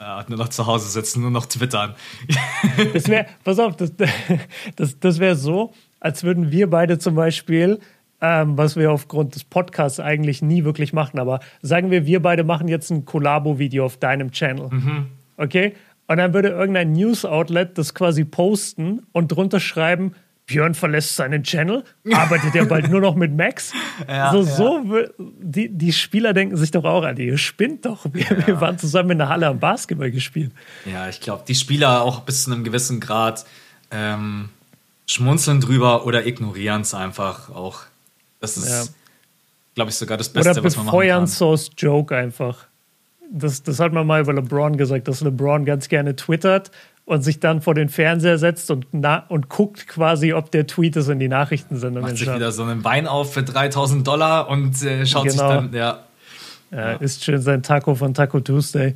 Ja, nur noch zu Hause sitzen, nur noch twittern. das wäre, pass auf, das, das, das wäre so, als würden wir beide zum Beispiel, ähm, was wir aufgrund des Podcasts eigentlich nie wirklich machen, aber sagen wir, wir beide machen jetzt ein Collabo-Video auf deinem Channel. Mhm. Okay? Und dann würde irgendein News-Outlet das quasi posten und drunter schreiben, Björn verlässt seinen Channel, arbeitet er bald nur noch mit Max. Ja, so, ja. so die, die Spieler denken sich doch auch an, ihr spinnt doch. Wir, ja. wir, waren zusammen in der Halle am Basketball gespielt. Ja, ich glaube, die Spieler auch bis zu einem gewissen Grad ähm, schmunzeln drüber oder ignorieren es einfach auch. Das ist, glaube ich, sogar das Beste, oder was man machen kann. Oder Source Joke einfach. Das, das hat man mal über LeBron gesagt, dass LeBron ganz gerne twittert und sich dann vor den Fernseher setzt und, und guckt quasi, ob der Tweet ist in die Nachrichten sind. Macht sich wieder so einen Wein auf für 3000 Dollar und äh, schaut genau. sich dann, ja. ja. Ist schön sein Taco von Taco Tuesday.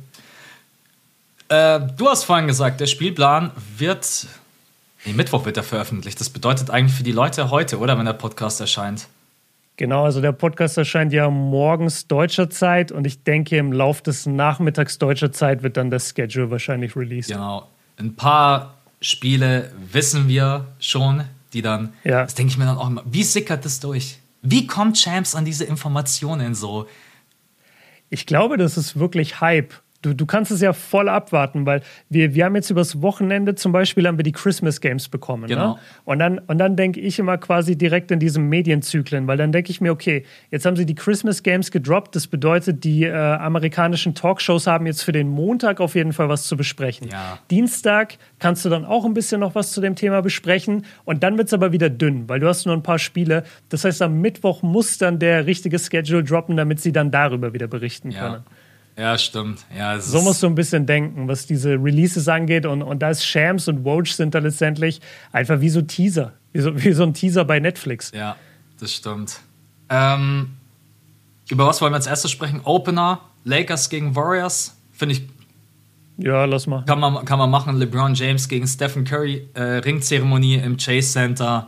Äh, du hast vorhin gesagt, der Spielplan wird, nee, Mittwoch wird er veröffentlicht. Das bedeutet eigentlich für die Leute heute, oder, wenn der Podcast erscheint? Genau, also der Podcast erscheint ja morgens deutscher Zeit und ich denke, im Lauf des Nachmittags deutscher Zeit wird dann das Schedule wahrscheinlich released. Genau ein paar Spiele wissen wir schon, die dann, ja. das denke ich mir dann auch immer, wie sickert das durch? Wie kommt Champs an diese Informationen so? Ich glaube, das ist wirklich Hype, du, du kannst es ja voll abwarten, weil wir, wir haben jetzt übers Wochenende zum Beispiel haben wir die Christmas Games bekommen. Genau. Ne? Und dann, und dann denke ich immer quasi direkt in diesem Medienzyklen, weil dann denke ich mir, okay, jetzt haben sie die Christmas Games gedroppt. Das bedeutet, die äh, amerikanischen Talkshows haben jetzt für den Montag auf jeden Fall was zu besprechen. Ja. Dienstag kannst du dann auch ein bisschen noch was zu dem Thema besprechen und dann wird es aber wieder dünn, weil du hast nur ein paar Spiele. Das heißt, am Mittwoch muss dann der richtige Schedule droppen, damit sie dann darüber wieder berichten Ja. können. Ja, stimmt. Ja, So musst du ein bisschen denken, was diese Releases angeht. Und, und da ist Shams und Woj sind da letztendlich einfach wie so Teaser. Wie so, wie so ein Teaser bei Netflix. Ja, das stimmt. Ähm, über was wollen wir als erstes sprechen? Opener, Lakers gegen Warriors. Finde ich, Ja, lass mal. kann man, kann man machen. LeBron James gegen Stephen Curry, äh, Ringzeremonie im Chase Center.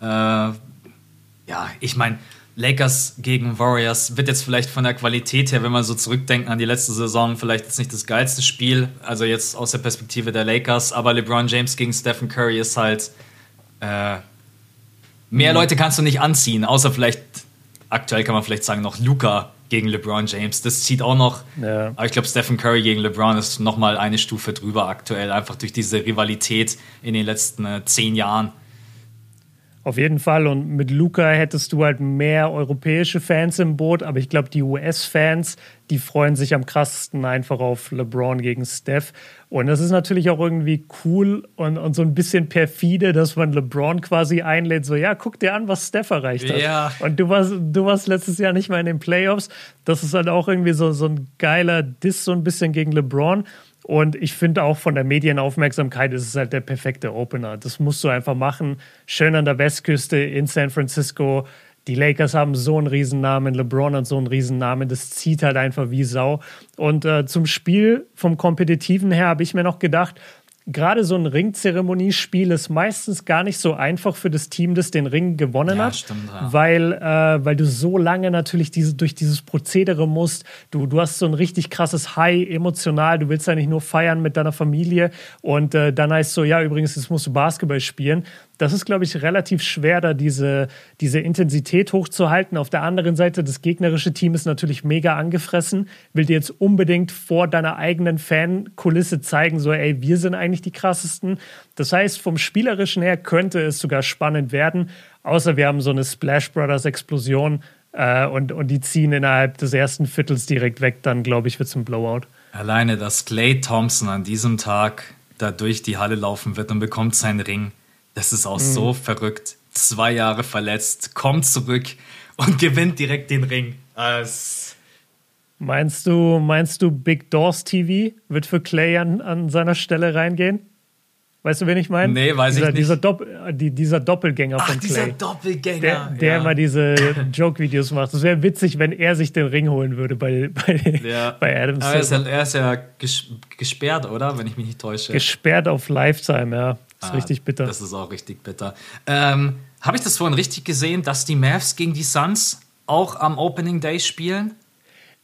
Äh, ja, ich meine, Lakers gegen Warriors wird jetzt vielleicht von der Qualität her, wenn man so zurückdenken an die letzte Saison, vielleicht jetzt nicht das geilste Spiel, also jetzt aus der Perspektive der Lakers, aber LeBron James gegen Stephen Curry ist halt äh, mehr Leute kannst du nicht anziehen, außer vielleicht aktuell kann man vielleicht sagen noch Luca gegen LeBron James. Das zieht auch noch. Ja. Aber ich glaube, Stephen Curry gegen LeBron ist noch mal eine Stufe drüber aktuell, einfach durch diese Rivalität in den letzten äh, zehn Jahren. Auf jeden Fall. Und mit Luca hättest du halt mehr europäische Fans im Boot, aber ich glaube, die US-Fans, die freuen sich am krassesten einfach auf LeBron gegen Steph. Und das ist natürlich auch irgendwie cool und, und so ein bisschen perfide, dass man LeBron quasi einlädt, so, ja, guck dir an, was Steph erreicht hat. Ja. Und du warst, du warst letztes Jahr nicht mal in den Playoffs. Das ist halt auch irgendwie so, so ein geiler Diss, so ein bisschen gegen LeBron. Und ich finde auch von der Medienaufmerksamkeit ist es halt der perfekte Opener. Das musst du einfach machen. Schön an der Westküste in San Francisco. Die Lakers haben so einen Riesennamen, LeBron hat so einen Riesennamen, das zieht halt einfach wie Sau. Und äh, zum Spiel vom Kompetitiven her habe ich mir noch gedacht, gerade so ein Ringzeremoniespiel ist meistens gar nicht so einfach für das Team, das den Ring gewonnen Ja, hat, stimmt, ja. weil, äh, weil du so lange natürlich diese, durch dieses Prozedere musst. Du, du hast so ein richtig krasses High emotional. Du willst ja nicht nur feiern mit deiner Familie und äh, dann heißt so, ja, übrigens, jetzt musst du Basketball spielen. Das ist, glaube ich, relativ schwer, da diese, diese Intensität hochzuhalten. Auf der anderen Seite, das gegnerische Team ist natürlich mega angefressen, will dir jetzt unbedingt vor deiner eigenen Fankulisse zeigen, so, ey, wir sind eigentlich die krassesten. Das heißt, vom Spielerischen her könnte es sogar spannend werden, außer wir haben so eine Splash Brothers Explosion äh, und, und die ziehen innerhalb des ersten Viertels direkt weg, dann glaube ich, wird es ein Blowout. Alleine, dass Clay Thompson an diesem Tag da durch die Halle laufen wird und bekommt seinen Ring, das ist auch so verrückt. Zwei Jahre verletzt, kommt zurück und gewinnt direkt den Ring. Es- Meinst du, meinst du, Big Doors TV wird für Clay an, an seiner Stelle reingehen? Weißt du, wen ich meine? Nee, weiß ich dieser, nicht. Dieser, Dopp äh, die, dieser Doppelgänger Ach, von dieser Clay. Doppelgänger. Der, der ja. immer diese Joke-Videos macht. Das wäre witzig, wenn er sich den Ring holen würde bei, bei, ja. bei Adam Aber er ist ja, er ist ja ges gesperrt, oder? Wenn ich mich nicht täusche. Gesperrt auf Lifetime, ja. Das ist Ah, richtig bitter. Das ist auch richtig bitter. Ähm, Habe ich das vorhin richtig gesehen, dass die Mavs gegen die Suns auch am Opening Day spielen?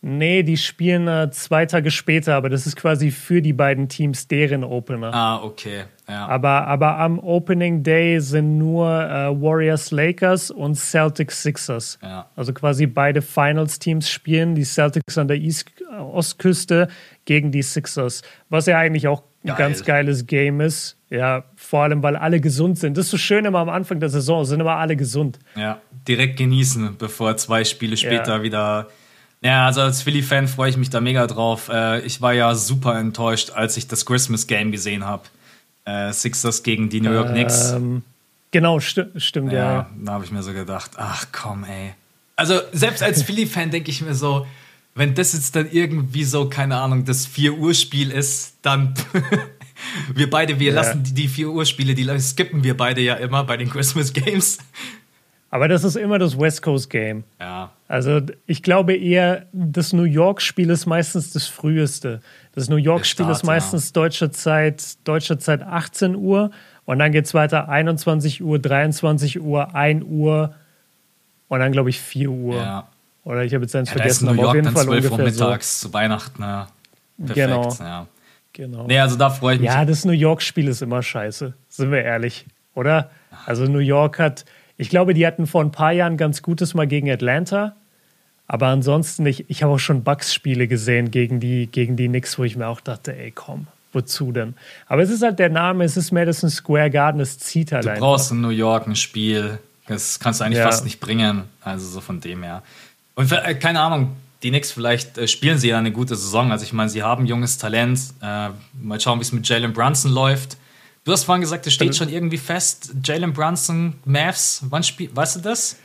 Nee, die spielen äh, zwei Tage später, aber das ist quasi für die beiden Teams deren Opener. Ah, okay. Ja. Aber, aber am Opening Day sind nur äh, Warriors Lakers und Celtics Sixers. Ja. Also quasi beide Finals-Teams spielen, die Celtics an der East Ostküste gegen die Sixers. Was ja eigentlich auch ein Geil. ganz geiles Game ist. Ja, vor allem, weil alle gesund sind. Das ist so schön immer am Anfang der Saison, sind immer alle gesund. Ja, direkt genießen, bevor zwei Spiele später Ja. wieder. Ja, also als Philly-Fan freue ich mich da mega drauf. Äh, ich war ja super enttäuscht, als ich das Christmas-Game gesehen habe. Äh, Sixers gegen die New York Knicks. Ähm, genau, sti stimmt, ja. Ja, da habe ich mir so gedacht, ach komm, ey. Also selbst als Philly-Fan denke ich mir so, wenn das jetzt dann irgendwie so, keine Ahnung, das 4 Uhr Spiel ist, dann wir beide, wir Ja. lassen die, die 4 Uhr Spiele, die skippen wir beide ja immer bei den Christmas Games. Aber das ist immer das West Coast Game. Ja, Also ich glaube eher, das New York-Spiel ist meistens das früheste. Das New York-Spiel ist meistens deutscher Zeit, deutscher Zeit 18 Uhr und dann geht es weiter 21 Uhr, 23 Uhr, 1 Uhr und dann glaube ich 4 Uhr. ja. Oder ich habe jetzt eins Ja, vergessen, aber auf York jeden dann Fall 12 Uhr ungefähr so. mittags zu Weihnachten. Ja. Perfekt, Genau. ja. Genau. Nee, also da freue ich mich. Ja, das New York-Spiel ist immer scheiße, sind wir ehrlich, oder? Also New York hat, ich glaube, die hatten vor ein paar Jahren ganz Gutes mal gegen Atlanta, Aber ansonsten, ich, ich habe auch schon Bucks-Spiele gesehen gegen die, gegen die Knicks, wo ich mir auch dachte, ey, komm, wozu denn? Aber es ist halt der Name, es ist Madison Square Garden, es zieht halt Du einfach. brauchst in New York ein Spiel. Das kannst du eigentlich Ja. fast nicht bringen. Also so von dem her. Und äh, keine Ahnung, die Knicks, vielleicht äh, spielen sie ja eine gute Saison. Also ich meine, sie haben junges Talent. Äh, mal schauen, wie es mit Jalen Brunson läuft. Du hast vorhin gesagt, es steht schon irgendwie fest. Jalen Brunson, Mavs, wann spielt, weißt du das?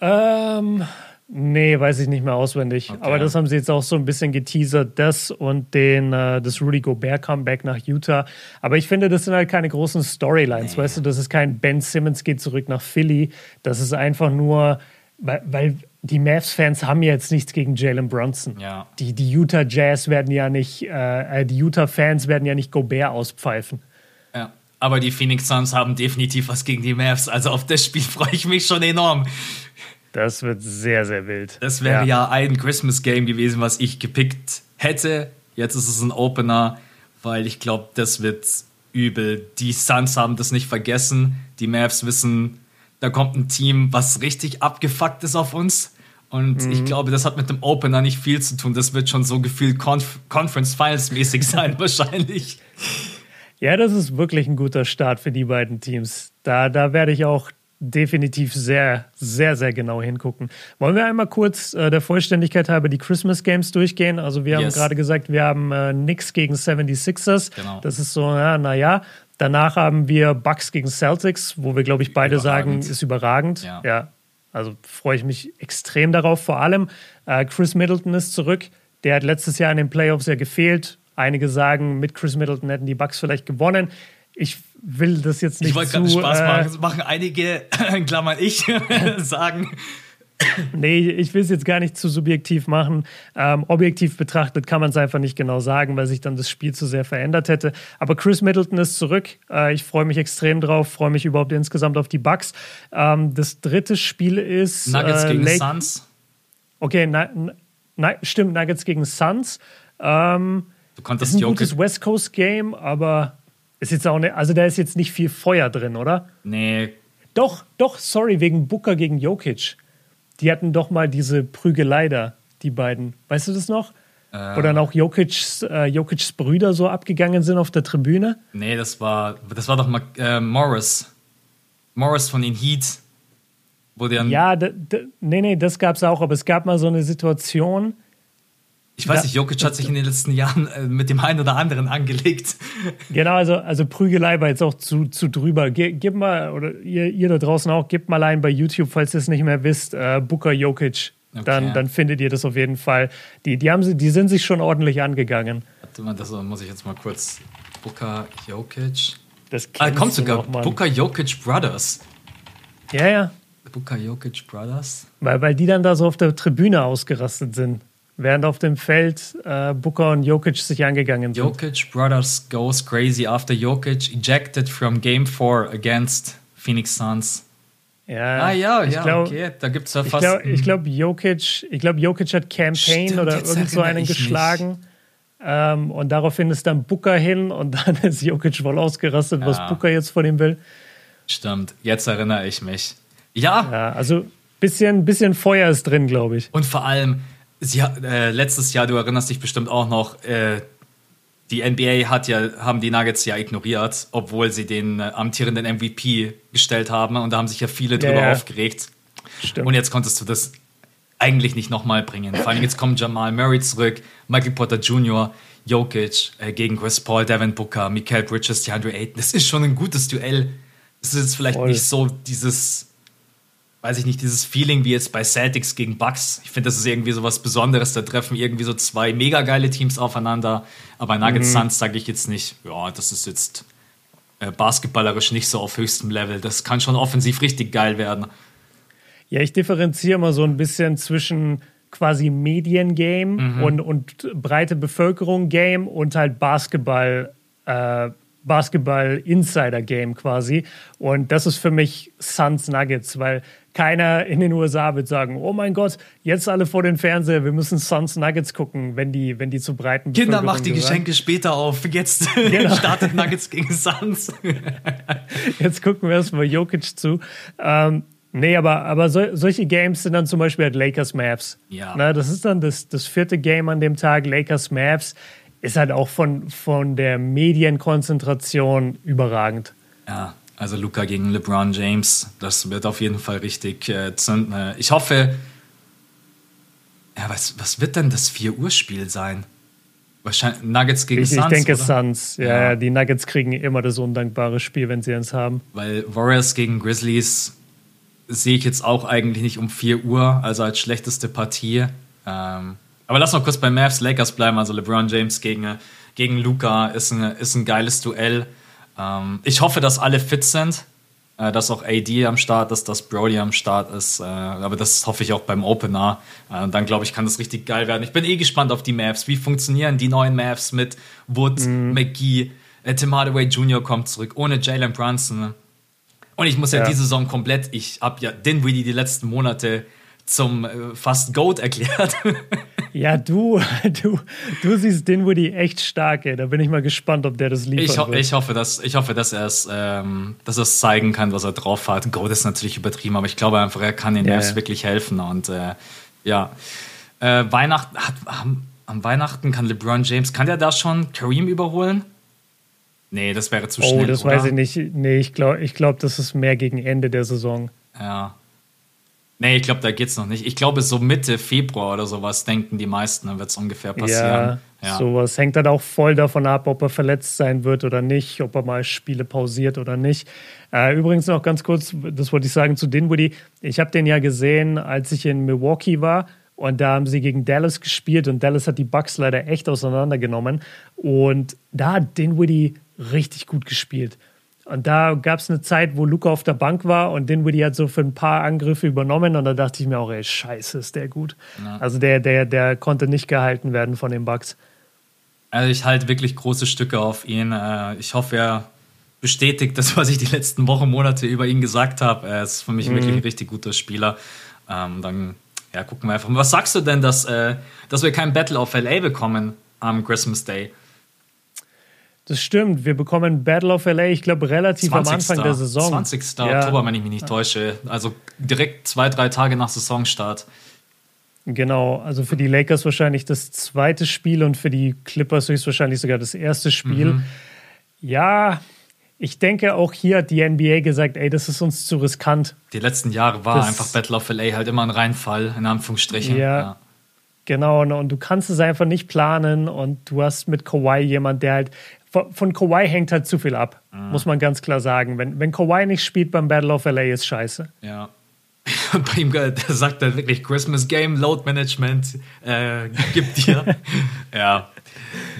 Ähm, nee, weiß ich nicht mehr auswendig. Okay. Aber das haben sie jetzt auch so ein bisschen geteasert, das und den, äh, das Rudy Gobert Comeback nach Utah. Aber ich finde, das sind halt keine großen Storylines, weißt du, das ist kein Ben Simmons geht zurück nach Philly. Das ist einfach nur, weil, weil die Mavs-Fans haben ja jetzt nichts gegen Jalen Brunson. Ja. Die, die Utah Jazz werden ja nicht, äh, äh, die Utah-Fans werden ja nicht Gobert auspfeifen. Ja. Aber die Phoenix Suns haben definitiv was gegen die Mavs. Also auf das Spiel freue ich mich schon enorm. Das wird sehr, sehr wild. Das wäre ja. ein Christmas-Game gewesen, was ich gepickt hätte. Jetzt ist es ein Opener, weil ich glaube, das wird übel. Die Suns haben das nicht vergessen. Die Mavs wissen, da kommt ein Team, was richtig abgefuckt ist auf uns. Und ich glaube, das hat mit dem Opener nicht viel zu tun. Das wird schon so gefühlt Conf Conference Finals mäßig sein, wahrscheinlich. Ja, das ist wirklich ein guter Start für die beiden Teams. Da, da werde ich auch definitiv sehr, sehr, sehr genau hingucken. Wollen wir einmal kurz äh, der Vollständigkeit halber die Christmas Games durchgehen? Also wir haben Yes. gerade gesagt, wir haben äh, Knicks gegen 76ers. Genau. Das ist so, ja, naja. Danach haben wir Bucks gegen Celtics, wo wir, glaube ich, beide Überragend. sagen, ist überragend. Ja. Also freue ich mich extrem darauf. Vor allem äh, Chris Middleton ist zurück. Der hat letztes Jahr in den Playoffs ja gefehlt. Einige sagen, mit Chris Middleton hätten die Bucks vielleicht gewonnen. Ich will das jetzt nicht Ich wollte gerade Spaß äh, machen. Das machen einige, in Klammern ich, sagen. Nee, ich will es jetzt gar nicht zu subjektiv machen. Ähm, objektiv betrachtet kann man es einfach nicht genau sagen, weil sich dann das Spiel zu sehr verändert hätte. Aber Chris Middleton ist zurück. Äh, ich freue mich extrem drauf, freue mich überhaupt insgesamt auf die Bucks. Ähm, das dritte Spiel ist Nuggets äh, gegen Lake- Suns. Okay, na, na, stimmt, Nuggets gegen Suns. Ähm, Du ist konntest ein Jokic gutes West Coast Game, aber ist jetzt auch nicht, also da ist jetzt nicht viel Feuer drin, oder? Nee, Doch, doch, sorry, wegen Booker gegen Jokic. Die hatten doch mal diese Prügelei da, die beiden. Weißt du das noch? Wo dann auch Jokic's, äh, Jokic's Brüder so abgegangen sind auf der Tribüne. nee, das war, das war doch mal äh, Morris. Morris von den Heat. Wo der, Ja, nee, nee, das gab's auch, aber es gab mal so eine Situation. Ich weiß da- nicht, Jokic hat sich in den letzten Jahren äh, mit dem einen oder anderen angelegt. Genau, also, also Prügelei war jetzt auch zu, zu drüber. Ge, gib mal, oder ihr, ihr da draußen auch, gebt mal ein bei YouTube, falls ihr es nicht mehr wisst, äh, Booker Jokic. Dann, Okay. dann findet ihr das auf jeden Fall. Die, die, haben, sie- die sind sich schon ordentlich angegangen. Warte mal, das muss ich jetzt mal kurz. Booker Jokic. Das Ah, kommt sogar. noch. Booker Jokic Brothers. Ja, ja. Booker Jokic Brothers. Weil, weil die dann da so auf der Tribüne ausgerastet sind. Während auf dem Feld äh, Booker und Jokic sich angegangen sind. Jokic Brothers goes crazy after Jokic ejected from Game 4 against Phoenix Suns. Ja, Ah ja, ich ja, glaub- okay. Da gibt es ja Ich fast. glaube, ich glaub, Jokic, ich glaub, Jokic hat Campaign Stimmt, oder irgend so einen geschlagen. Ähm, und daraufhin ist dann Booker hin und dann ist Jokic wohl ausgerastet, was Ja. Booker jetzt von ihm will. Stimmt, jetzt erinnere ich mich. Ja, Ja, also bisschen, bisschen Feuer ist drin, glaube ich. und vor allem, sie, äh, letztes Jahr, du erinnerst dich bestimmt auch noch, äh, die NBA hat ja, haben die Nuggets ja ignoriert, obwohl sie den äh, amtierenden MVP gestellt haben. Und da haben sich ja viele drüber ja. aufgeregt. Stimmt. Und jetzt konntest du das eigentlich nicht nochmal bringen. Vor allem jetzt kommen Jamal Murray zurück, Michael Porter Jr., Jokic äh, gegen Chris Paul, Devin Booker, Mikael Bridges, DeAndre Ayton. Das ist schon ein gutes Duell. Es ist vielleicht Voll. nicht so dieses, weiß ich nicht, dieses Feeling wie jetzt bei Celtics gegen Bucks. Ich finde, das ist irgendwie so was Besonderes. Da treffen irgendwie so zwei mega geile Teams aufeinander. Aber Nuggets Suns sage ich jetzt nicht, ja, das ist jetzt äh, basketballerisch nicht so auf höchstem Level. Das kann schon offensiv richtig geil werden. Ja, ich differenziere mal so ein bisschen zwischen quasi Mediengame Mhm. und, und breite Bevölkerung-Game und halt Basketball, äh, Basketball-Insider-Game quasi. Und das ist für mich Suns Nuggets, weil keiner in den USA wird sagen, oh mein Gott, jetzt alle vor den Fernseher, wir müssen Suns Nuggets gucken, wenn die, wenn die zu breiten Kinder, macht die gehören. Geschenke später auf. Jetzt Genau. startet Nuggets gegen Suns. Jetzt gucken wir erstmal Jokic zu. Ähm, Nee, aber, aber so, solche Games sind dann zum Beispiel halt Lakers Maps. Ja. Na, das ist dann das, das vierte Game an dem Tag, Lakers Maps. Ist halt auch von, von der Medienkonzentration überragend. Ja, also Luca gegen LeBron James, das wird auf jeden Fall richtig äh, zünden. Ich hoffe, ja, was, was wird denn das 4-Uhr-Spiel sein? Wahrscheinlich Nuggets gegen ich, Suns. Ich denke oder? Suns. Ja, Ja. ja, die Nuggets kriegen immer das undankbare Spiel, wenn sie eins haben. Weil Warriors gegen Grizzlies sehe ich jetzt auch eigentlich nicht um 4 Uhr, also als schlechteste Partie. Ähm, aber lass mal kurz bei Mavs Lakers bleiben. Also LeBron James gegen, gegen Luca ist ein, ist ein geiles Duell. Ähm, ich hoffe, dass alle fit sind, äh, dass auch AD am Start ist, dass Brody am Start ist. Äh, aber das hoffe ich auch beim Opener. Äh, und dann glaube ich, kann das richtig geil werden. Ich bin eh gespannt auf die Mavs. Wie funktionieren die neuen Mavs mit Wood, McGee, äh, Tim Hardaway Jr. kommt zurück, ohne Jalen Brunson. Und ich muss ja, Ja. die Saison komplett, ich habe ja Dinwiddie die letzten Monate zum äh, fast Goat erklärt. Ja, du, du, du siehst Dinwiddie echt stark, ey. Da bin ich mal gespannt, ob der das liefern Ich, ho ich hoffe, dass, ich hoffe, dass er es ähm, dass zeigen kann, was er drauf hat. Goat ist natürlich übertrieben, aber ich glaube einfach, er kann den Ja, Mavs ja. wirklich helfen. Und äh, ja, äh, Weihnachten, hat, am, am Weihnachten kann LeBron James, kann der da schon Kareem überholen? Nee, das wäre zu oh, schnell. das oder? weiß ich nicht. Nee, ich glaube, ich glaub, das ist mehr gegen Ende der Saison. Ja. Nee, ich glaube, da geht's noch nicht. Ich glaube, so Mitte Februar oder sowas denken die meisten, dann wird es ungefähr passieren. Ja, sowas hängt dann auch voll davon ab, ob er verletzt sein wird oder nicht, ob er mal Spiele pausiert oder nicht. Äh, übrigens noch ganz kurz, das wollte ich sagen zu Dinwiddie. Ich habe den ja gesehen, als ich in Milwaukee war. Und da haben sie gegen Dallas gespielt und Dallas hat die Bucks leider echt auseinandergenommen. Und da hat Dinwiddie richtig gut gespielt. Und da gab es eine Zeit, wo Luca auf der Bank war und Dinwiddie hat so für ein paar Angriffe übernommen und da dachte ich mir auch, ey, scheiße, ist der gut. Also der, der, der konnte nicht gehalten werden von den Bucks. Also ich halte wirklich große Stücke auf ihn. Äh, Ich hoffe, er bestätigt das, was ich die letzten Wochen, Monate über ihn gesagt habe. Er ist für mich Mhm. wirklich ein richtig guter Spieler. Ähm, Dann ja, gucken wir einfach mal. Was sagst du denn, dass, äh, dass wir kein Battle of LA bekommen am Christmas Day? Das stimmt, wir bekommen Battle of LA, ich glaube, relativ am Anfang der Saison. 20. Ja. Oktober, wenn ich mich nicht täusche. Also direkt zwei, drei Tage nach Saisonstart. Genau, also für die Lakers wahrscheinlich das zweite Spiel und für die Clippers höchstwahrscheinlich sogar das erste Spiel. Mhm. Ja, ich denke, auch hier hat die NBA gesagt, ey, das ist uns zu riskant. Die letzten Jahre war Das- einfach Battle of LA halt immer ein Reinfall, in Anführungsstrichen. Ja. Genau, und, und du kannst es einfach nicht planen und du hast mit Kawhi jemand, der halt von, von Kawhi hängt halt zu viel ab, Mhm. muss man ganz klar sagen. Wenn, wenn Kawhi nicht spielt beim Battle of LA, ist scheiße. Ja. Und bei ihm äh, der sagt er wirklich Christmas Game, Load Management, äh, gibt dir. ja.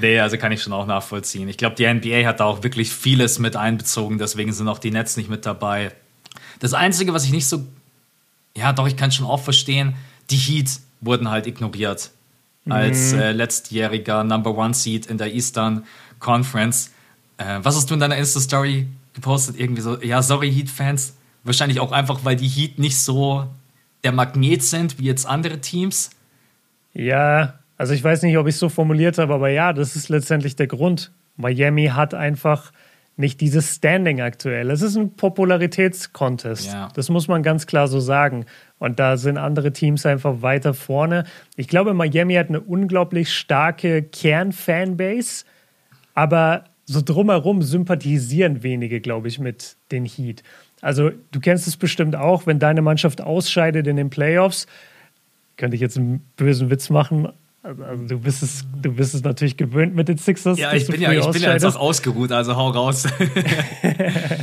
Nee, also kann ich schon auch nachvollziehen. Ich glaube, die NBA hat da auch wirklich vieles mit einbezogen, deswegen sind auch die Nets nicht mit dabei. Das Einzige, was ich nicht so. Ja, doch, ich kann schon auch verstehen, die Heat wurden halt ignoriert. Als äh, letztjähriger Number One Seed in der Eastern Conference. Äh, was hast du in deiner Insta-Story gepostet? Irgendwie so, ja, sorry, Heat-Fans. Wahrscheinlich auch einfach, weil die Heat nicht so der Magnet sind wie jetzt andere Teams. Ja, also ich weiß nicht, ob ich es so formuliert habe, aber ja, das ist letztendlich der Grund. Miami hat einfach nicht dieses Standing aktuell. Es ist ein Popularitätskontest. Ja. Das muss man ganz klar so sagen. Und da sind andere Teams einfach weiter vorne. Ich glaube, Miami hat eine unglaublich starke Kern-Fanbase, aber so drumherum sympathisieren wenige, glaube ich, mit den Heat. Also du kennst es bestimmt auch, wenn deine Mannschaft ausscheidet in den Playoffs, könnte ich jetzt einen bösen Witz machen. Also du bist es, du bist es natürlich gewöhnt mit den Sixers. Ja, ich bin ja, ich bin ja jetzt auch ausgeruht, also hau raus.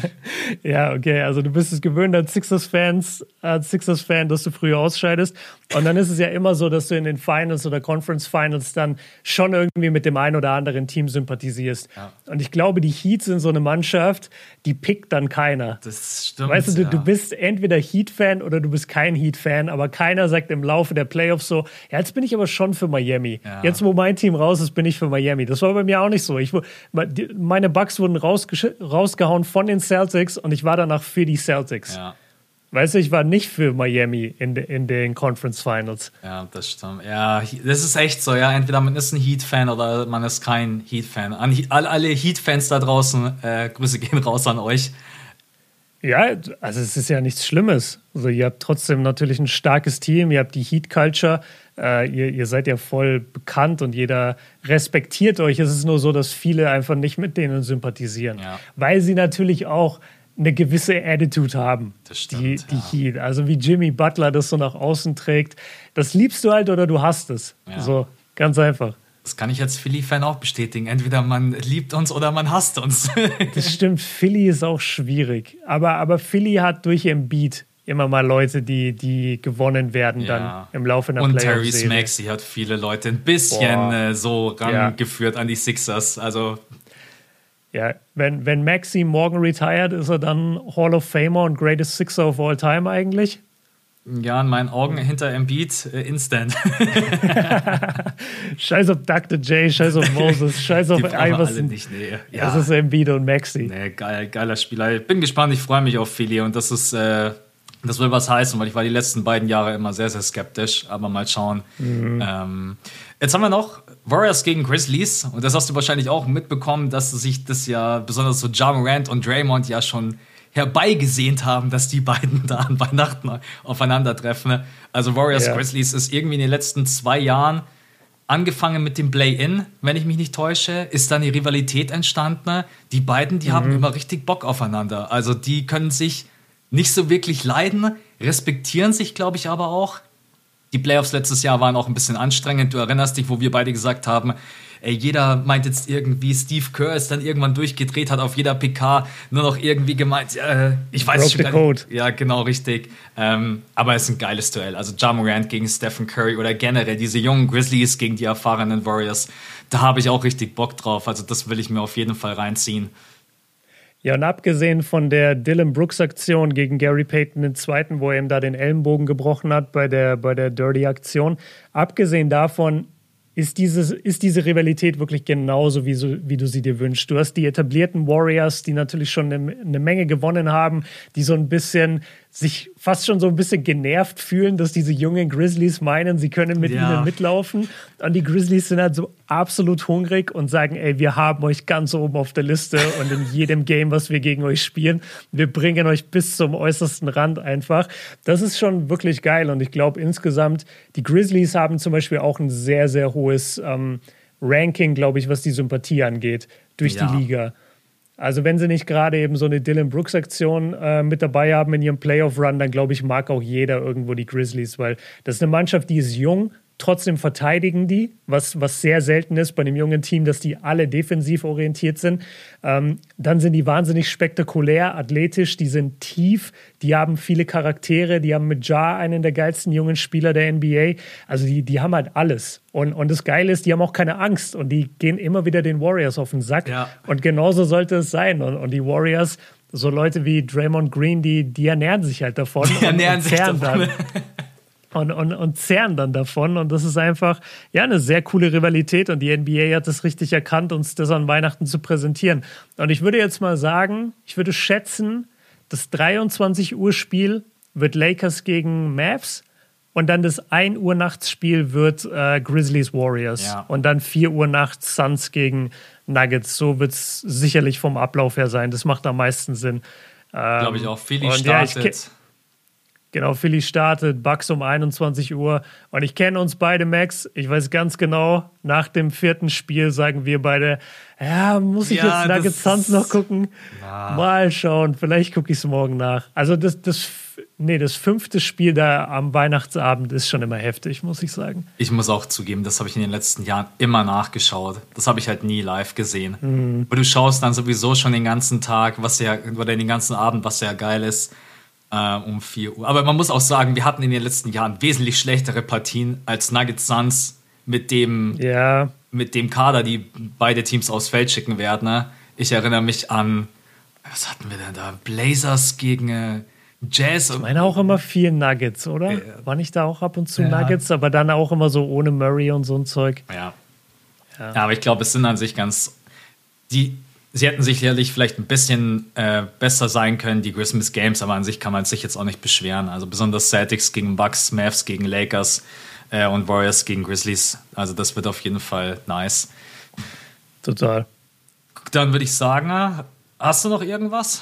Ja, okay, also du bist es gewöhnt als Sixers-Fans, als Sixers-Fan, dass du früher ausscheidest. Und dann ist es ja immer so, dass du in den Finals oder Conference Finals dann schon irgendwie mit dem einen oder anderen Team sympathisierst. Ja. Und ich glaube, die Heat sind so eine Mannschaft, die pickt dann keiner. Das stimmt. Weißt du, du, ja. du bist entweder Heat-Fan oder du bist kein Heat-Fan, aber keiner sagt im Laufe der Playoffs so, ja, jetzt bin ich aber schon für Miami. Ja. Jetzt, wo mein Team raus ist, bin ich für Miami. Das war bei mir auch nicht so. Ich, meine Bucks wurden rausgehauen von den Celtics und ich war danach für die Celtics. Ja, Weißt du, ich war nicht für Miami in, de, in den Conference Finals. ja, das stimmt. Ja, das ist echt so, ja. Entweder man ist ein Heat-Fan oder man ist kein Heat-Fan. An alle Heat-Fans da draußen, äh, Grüße gehen raus an euch. Ja, also es ist ja nichts Schlimmes. Also ihr habt trotzdem natürlich ein starkes Team, ihr habt die Heat Culture, äh, ihr, ihr seid ja voll bekannt und jeder respektiert euch. Es ist nur so, dass viele einfach nicht mit denen sympathisieren, ja. weil sie natürlich auch eine gewisse Attitude haben, das stimmt, die, die ja. Heat. Also wie Jimmy Butler das so nach außen trägt. Das liebst du halt oder du hast es. Ja. So, ganz einfach. Das kann ich als Philly-Fan auch bestätigen. Entweder man liebt uns oder man hasst uns. das stimmt. Philly ist auch schwierig. Aber, aber Philly hat durch ihren Beat immer mal Leute, die, die gewonnen werden ja. dann im Laufe einer Und Therese Maxey hat viele Leute ein bisschen äh, so rangeführt an die Sixers. Also ja, wenn, wenn Maxi morgen retired, ist er dann Hall of Famer und Greatest Sixer of All Time eigentlich? Ja, in meinen Augen hinter Embiid äh, instant. scheiß auf Dr. J, scheiß auf Moses, scheiß auf Iverson. Nicht, nee. ja. Das ist Embiid und Maxi. Nee, geil, geiler Spieler. Ich bin gespannt, ich freue mich auf Philly und das ist, äh, das will was heißen, weil ich war die letzten beiden Jahre immer sehr, sehr skeptisch, aber mal schauen. Mhm. Ähm, jetzt haben wir noch Warriors gegen Grizzlies und das hast du wahrscheinlich auch mitbekommen, dass sich das ja besonders so Ja Morant und Draymond ja schon herbeigesehnt haben, dass die beiden da an Weihnachten aufeinandertreffen. Also Warriors yeah. Grizzlies ist irgendwie in den letzten zwei Jahren angefangen mit dem Play-In, wenn ich mich nicht täusche, ist dann die Rivalität entstanden. Die beiden, die mhm. haben immer richtig Bock aufeinander. Also die können sich nicht so wirklich leiden, respektieren sich, glaube ich, aber auch. Die Playoffs letztes Jahr waren auch ein bisschen anstrengend. Du erinnerst dich, wo wir beide gesagt haben, ey, jeder meint jetzt irgendwie, Steve Kerr ist dann irgendwann durchgedreht, hat auf jeder PK nur noch irgendwie gemeint, äh, ich weiß Broke schon code. nicht. Ja, genau, richtig. Ähm, aber es ist ein geiles Duell. Also Ja Morant gegen Stephen Curry oder generell diese jungen Grizzlies gegen die erfahrenen Warriors. Da habe ich auch richtig Bock drauf. Also das will ich mir auf jeden Fall reinziehen. Ja, und abgesehen von der Dylan Brooks-Aktion gegen Gary Payton zweiten, wo er ihm da den Ellenbogen gebrochen hat bei der, bei der Dirty-Aktion, abgesehen davon ist, dieses, ist diese Rivalität wirklich genauso, wie, so, wie du sie dir wünschst. Du hast die etablierten Warriors, die natürlich schon eine, eine Menge gewonnen haben, die so ein bisschen sich fast schon so ein bisschen genervt fühlen, dass diese jungen Grizzlies meinen, sie können mit ja. ihnen mitlaufen. Und die Grizzlies sind halt so absolut hungrig und sagen, ey, wir haben euch ganz oben auf der Liste und in jedem Game, was wir gegen euch spielen, wir bringen euch bis zum äußersten Rand einfach. Das ist schon wirklich geil. Und ich glaube insgesamt, die Grizzlies haben zum Beispiel auch ein sehr, sehr hohes ähm, Ranking, glaube ich, was die Sympathie angeht, durch ja. die Liga. Also wenn sie nicht gerade eben so eine Dylan Brooks-Aktion äh, mit dabei haben in ihrem Playoff-Run, dann glaube ich, mag auch jeder irgendwo die Grizzlies, weil das ist eine Mannschaft, die ist jung, Trotzdem verteidigen die, was, was sehr selten ist bei einem jungen Team, dass die alle defensiv orientiert sind. Ähm, dann sind die wahnsinnig spektakulär, athletisch, die sind tief, die haben viele Charaktere, die haben mit Ja einen der geilsten jungen Spieler der NBA. Also die, die haben halt alles. Und, und das Geile ist, die haben auch keine Angst und die gehen immer wieder den Warriors auf den Sack. Ja. Und genauso sollte es sein. Und, und die Warriors, so Leute wie Draymond Green, die, die ernähren sich halt davon. Die ernähren und sich davon. Dann. und, und, und zehren dann davon. Und das ist einfach ja eine sehr coole Rivalität und die NBA hat das richtig erkannt, uns das an Weihnachten zu präsentieren. Und ich würde jetzt mal sagen, ich würde schätzen, das 23 Uhr Spiel wird Lakers gegen Mavs und dann das 1 Uhr nachts Spiel wird äh, Grizzlies Warriors ja. und dann 4 Uhr nachts Suns gegen Nuggets. So wird es sicherlich vom Ablauf her sein. Das macht am meisten Sinn. Ähm, Glaube ich auch. Philly startet. Ja, Genau, Philly startet, Bucks um 21 Uhr. Und ich kenne uns beide, Max. Ich weiß ganz genau, nach dem vierten Spiel sagen wir beide, ja, muss ich ja, jetzt Nuggets Suns noch gucken? Na. Mal schauen, vielleicht gucke ich es morgen nach. Also das, das, nee, das fünfte Spiel da am Weihnachtsabend ist schon immer heftig, muss ich sagen. Ich muss auch zugeben, das habe ich in den letzten Jahren immer nachgeschaut. Das habe ich halt nie live gesehen. Mhm. Aber du schaust dann sowieso schon den ganzen Tag, was ja, oder den ganzen Abend, was ja geil ist äh, um 4 Uhr. Aber man muss auch sagen, wir hatten in den letzten Jahren wesentlich schlechtere Partien als Nuggets Suns mit dem, ja. mit dem Kader, die beide Teams aufs Feld schicken werden. Ne? Ich erinnere mich an, was hatten wir denn da? Blazers gegen äh, Jazz. Ich meine auch immer viel Nuggets, oder? Äh, War nicht da auch ab und zu ja. Nuggets, aber dann auch immer so ohne Murray und so ein Zeug. Ja. Ja, ja aber ich glaube, es sind an sich ganz. Die, sie hätten sicherlich vielleicht ein bisschen äh, besser sein können, die Christmas Games, aber an sich kann man sich jetzt auch nicht beschweren. Also besonders Celtics gegen Bucks, Mavs gegen Lakers äh, und Warriors gegen Grizzlies. Also das wird auf jeden Fall nice. Total. Dann würde ich sagen, hast du noch irgendwas?